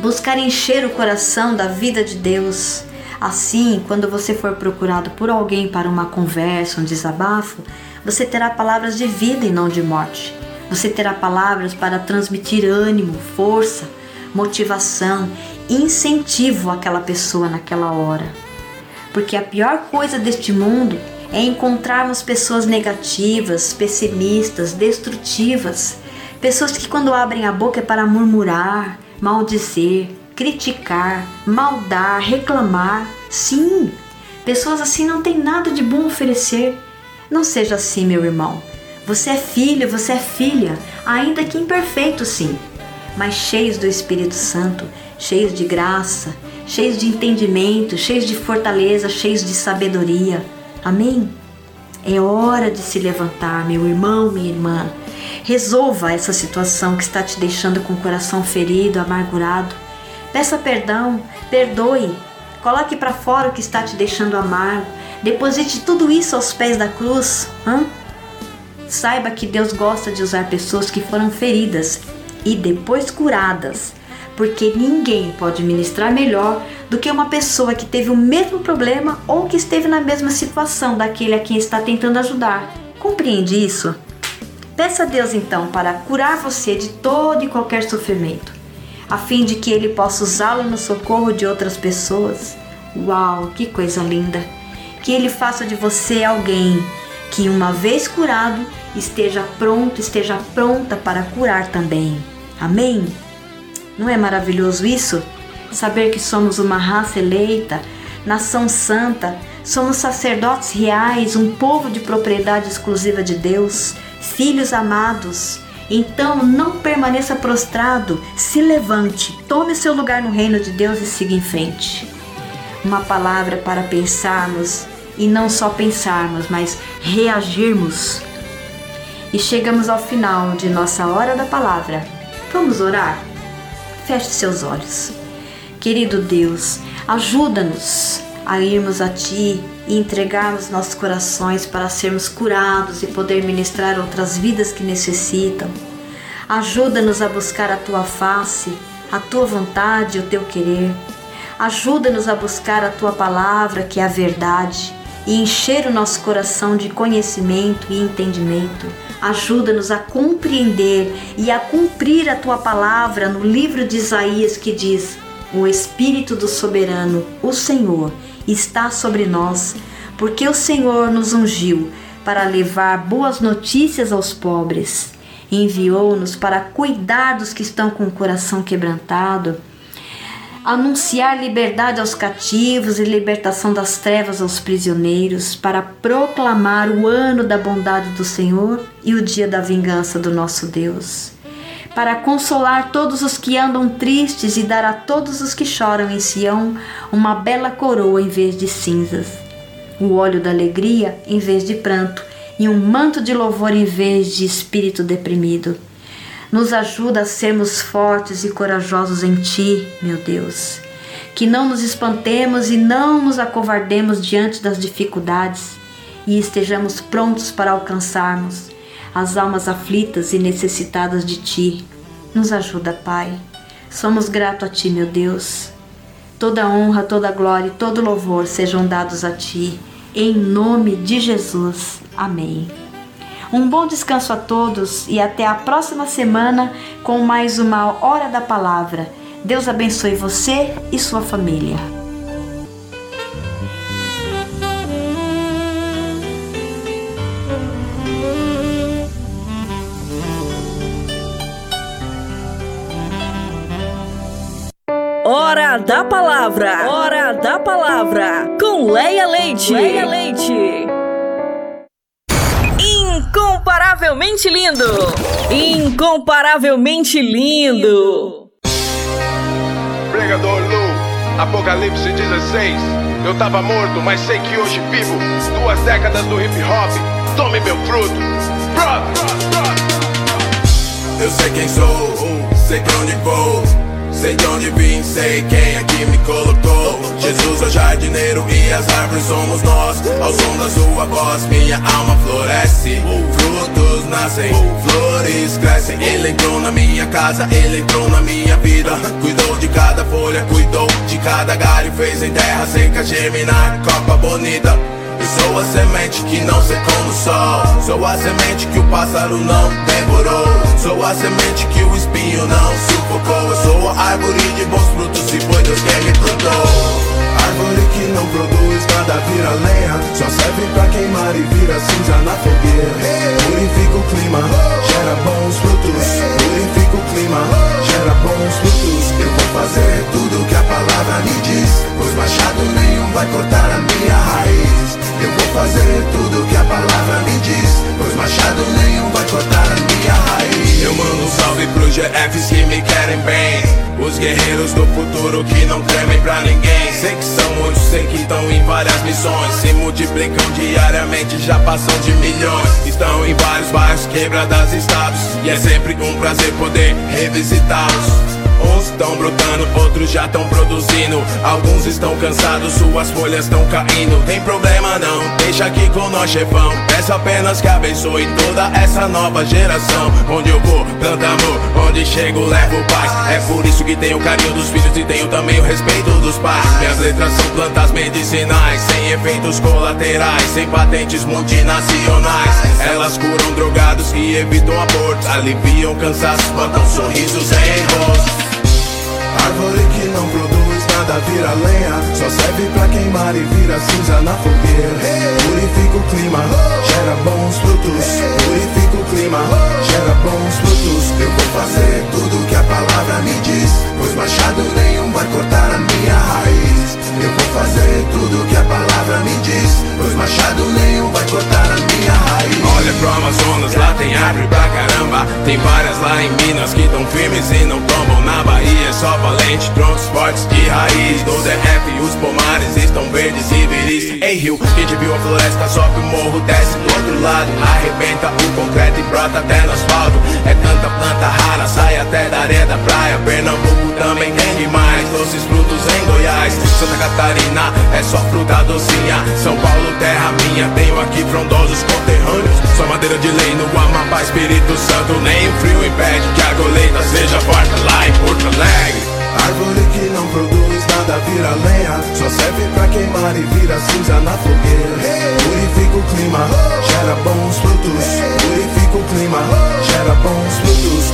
buscar encher o coração da vida de Deus. Assim, quando você for procurado por alguém para uma conversa, um desabafo, você terá palavras de vida e não de morte. Você terá palavras para transmitir ânimo, força, motivação, incentivo àquela pessoa naquela hora. Porque a pior coisa deste mundo é encontrarmos pessoas negativas, pessimistas, destrutivas, pessoas que quando abrem a boca é para murmurar, maldizer, criticar, maldar, reclamar. Sim, pessoas assim não têm nada de bom a oferecer. Não seja assim, meu irmão. Você é filho, você é filha, ainda que imperfeito, sim, mas cheios do Espírito Santo, cheios de graça, cheios de entendimento, cheios de fortaleza, cheios de sabedoria. Amém? É hora de se levantar, meu irmão, minha irmã. Resolva essa situação que está te deixando com o coração ferido, amargurado. Peça perdão, perdoe. Coloque para fora o que está te deixando amargo. Deposite tudo isso aos pés da cruz. Saiba que Deus gosta de usar pessoas que foram feridas e depois curadas, porque ninguém pode ministrar melhor do que uma pessoa que teve o mesmo problema ou que esteve na mesma situação daquele a quem está tentando ajudar. Compreende isso? Peça a Deus então para curar você de todo e qualquer sofrimento, a fim de que Ele possa usá-lo no socorro de outras pessoas. Uau, que coisa linda! Que Ele faça de você alguém que, uma vez curado, esteja pronto, esteja pronta para curar também. Amém? Não é maravilhoso isso? Saber que somos uma raça eleita, nação santa, somos sacerdotes reais, um povo de propriedade exclusiva de Deus, filhos amados. Então não permaneça prostrado, se levante, tome seu lugar no reino de Deus e siga em frente. Uma palavra para pensarmos e não só pensarmos, mas reagirmos. E chegamos ao final de nossa hora da palavra. Vamos orar? Feche seus olhos. Querido Deus, ajuda-nos a irmos a Ti e entregarmos nossos corações para sermos curados e poder ministrar outras vidas que necessitam. Ajuda-nos a buscar a Tua face, a Tua vontade e o Teu querer. Ajuda-nos a buscar a Tua palavra, que é a verdade, e encher o nosso coração de conhecimento e entendimento. Ajuda-nos a compreender e a cumprir a tua palavra no livro de Isaías que diz: O Espírito do Soberano, o Senhor, está sobre nós, porque o Senhor nos ungiu para levar boas notícias aos pobres. Enviou-nos para cuidar dos que estão com o coração quebrantado anunciar liberdade aos cativos e libertação das trevas aos prisioneiros, para proclamar o ano da bondade do Senhor e o dia da vingança do nosso Deus, para consolar todos os que andam tristes e dar a todos os que choram em Sião uma bela coroa em vez de cinzas, o óleo da alegria em vez de pranto e um manto de louvor em vez de espírito deprimido. Nos ajuda a sermos fortes e corajosos em Ti, meu Deus. Que não nos espantemos e não nos acovardemos diante das dificuldades e estejamos prontos para alcançarmos as almas aflitas e necessitadas de Ti. Nos ajuda, Pai. Somos gratos a Ti, meu Deus. Toda honra, toda glória e todo louvor sejam dados a Ti, em nome de Jesus. Amém. Um bom descanso a todos e até a próxima semana com mais uma Hora da Palavra. Deus abençoe você e sua família. Hora da Palavra. Hora da Palavra. Com Leia Leite. Leia Leite. Incomparavelmente lindo. Incomparavelmente lindo. Pregador Lu, Apocalipse 16. Eu tava morto, mas sei que hoje vivo. Duas décadas do hip hop, tome meu fruto. Brother, Eu sei quem sou, sei pra onde vou. Sei de onde vim, sei quem aqui me colocou. Jesus é o jardineiro e as árvores somos nós. Ao som da sua voz, minha alma floresce. Frutos nascem, flores crescem. Ele entrou na minha casa, ele entrou na minha vida. Cuidou de cada folha, cuidou de cada galho. Fez em terra seca germinar, copa bonita. Sou a semente que não secou no sol. Sou a semente que o pássaro não devorou. Sou a semente que o espinho não sufocou. Eu sou a árvore de bons frutos e foi Deus quem me plantou. Árvore que não produz nada vira lenha Só serve pra queimar e vira cinza na fogueira Purifica o clima, gera bons frutos Purifica o clima, gera bons frutos Eu vou fazer tudo que a palavra me diz. Pois machado nenhum vai cortar a minha raiz. Eu vou fazer tudo que a palavra me diz Pois machado nenhum vai cortar a minha raiz. Eu mando um salve pros GFs que me querem bem. Os guerreiros do futuro que não tremem pra ninguém. Sei que são muitos, sei que estão em várias missões. Se multiplicam diariamente, já passam de milhões. Estão em vários bairros, quebradas estados. E é sempre um prazer poder revisitá-los Uns estão brotando, outros já estão produzindo. Alguns estão cansados, suas folhas estão caindo. Tem problema não, deixa aqui com nós, chefão. Peço apenas que abençoe toda essa nova geração. Onde eu vou, planta amor. Onde chego, levo paz. É por isso que tenho o carinho dos filhos e tenho também o respeito dos pais. Minhas letras são plantas medicinais, sem efeitos colaterais, sem patentes multinacionais. Elas curam drogados e evitam abortos, aliviam cansaços, botam sorrisos em rosto. Árvore que não produz nada vira lenha. Só serve pra queimar e vira cinza na fogueira. Purifica o clima, gera bons frutos. Purifica o clima, gera bons frutos. Eu vou fazer tudo que a palavra me diz Pois machado nenhum vai cortar a minha raiz Eu vou fazer tudo que a palavra me diz Pois machado nenhum vai cortar a minha raiz. Olha pro Amazonas, lá tem árvore pra caramba. Tem várias lá em Minas que tão firmes e não tombam Na Bahia. É só valente, troncos fortes de raiz. Do DF os pomares estão verdes e viris. Ei Rio, quem te viu a floresta sobe o morro, desce do outro lado. Arrebenta o concreto e brota até no asfalto. É tanta planta rara, até da areia da praia. Pernambuco também tem demais, doces frutos em Goiás. Santa Catarina é só fruta docinha. São Paulo, terra minha, tenho aqui frondosos conterrâneos. Só madeira de lei no Amapá, Espírito Santo Nem o frio impede que a colheita seja farta lá em Porto Alegre. Árvore que não produz nada vira lenha. Só serve pra queimar e vira cinza na fogueira. Purifica o clima, gera bons frutos. Purifica o clima, gera bons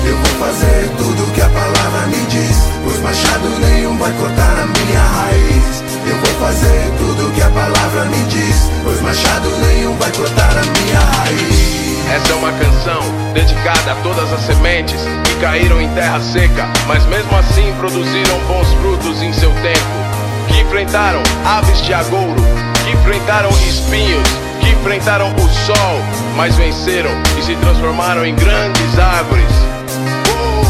Eu vou fazer tudo que a palavra me diz Pois machado nenhum vai cortar a minha raiz Eu vou fazer tudo que a palavra me diz Pois machado nenhum vai cortar a minha raiz Essa é uma canção dedicada a todas as sementes que caíram em terra seca, mas mesmo assim produziram bons frutos em seu tempo. Que enfrentaram aves de agouro, que enfrentaram espinhos, que enfrentaram o sol, mas venceram e se transformaram em grandes árvores. Uou!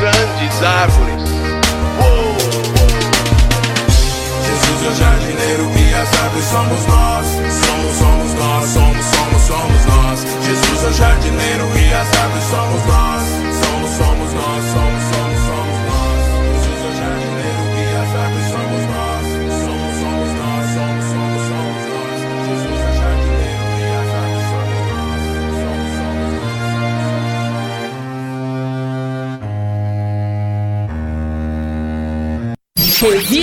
Grandes árvores. Jesus é o jardineiro e as árvores somos nós. Somos, somos nós, somos, somos, somos nós. Jesus é o jardineiro e as árvores somos nós.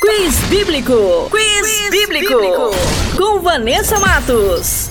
Quiz Bíblico! Quiz, Quiz bíblico. bíblico! Com Vanessa Matos.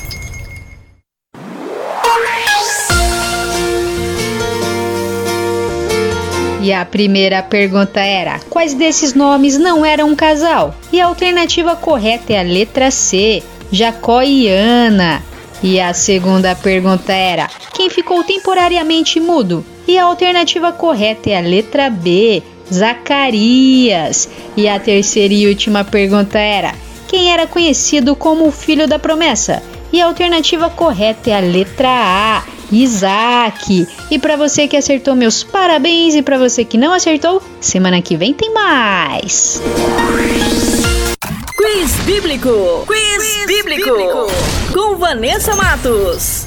E a primeira pergunta era: quais desses nomes não eram um casal? E a alternativa correta é a letra C, Jacó e Ana. E a segunda pergunta era: quem ficou temporariamente mudo? E a alternativa correta é a letra B, Zacarias. E a terceira e última pergunta era: quem era conhecido como o filho da promessa? E a alternativa correta é a letra A, Isaac. E para você que acertou, meus parabéns. E para você que não acertou, semana que vem tem mais. Quiz Bíblico. Quiz, Quiz bíblico. bíblico. Com Vanessa Matos.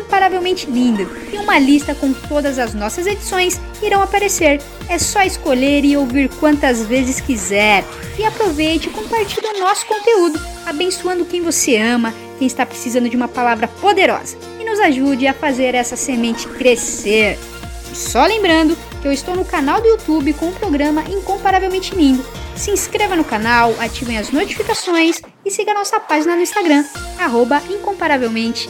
Incomparavelmente Linda e uma lista com todas as nossas edições irão aparecer. É só escolher e ouvir quantas vezes quiser. E aproveite e compartilhe o nosso conteúdo, abençoando quem você ama, quem está precisando de uma palavra poderosa. E nos ajude a fazer essa semente crescer. E só lembrando que eu estou no canal do YouTube com o programa Incomparavelmente Lindo. Se inscreva no canal, ativem as notificações e siga nossa página no Instagram, incomparavelmente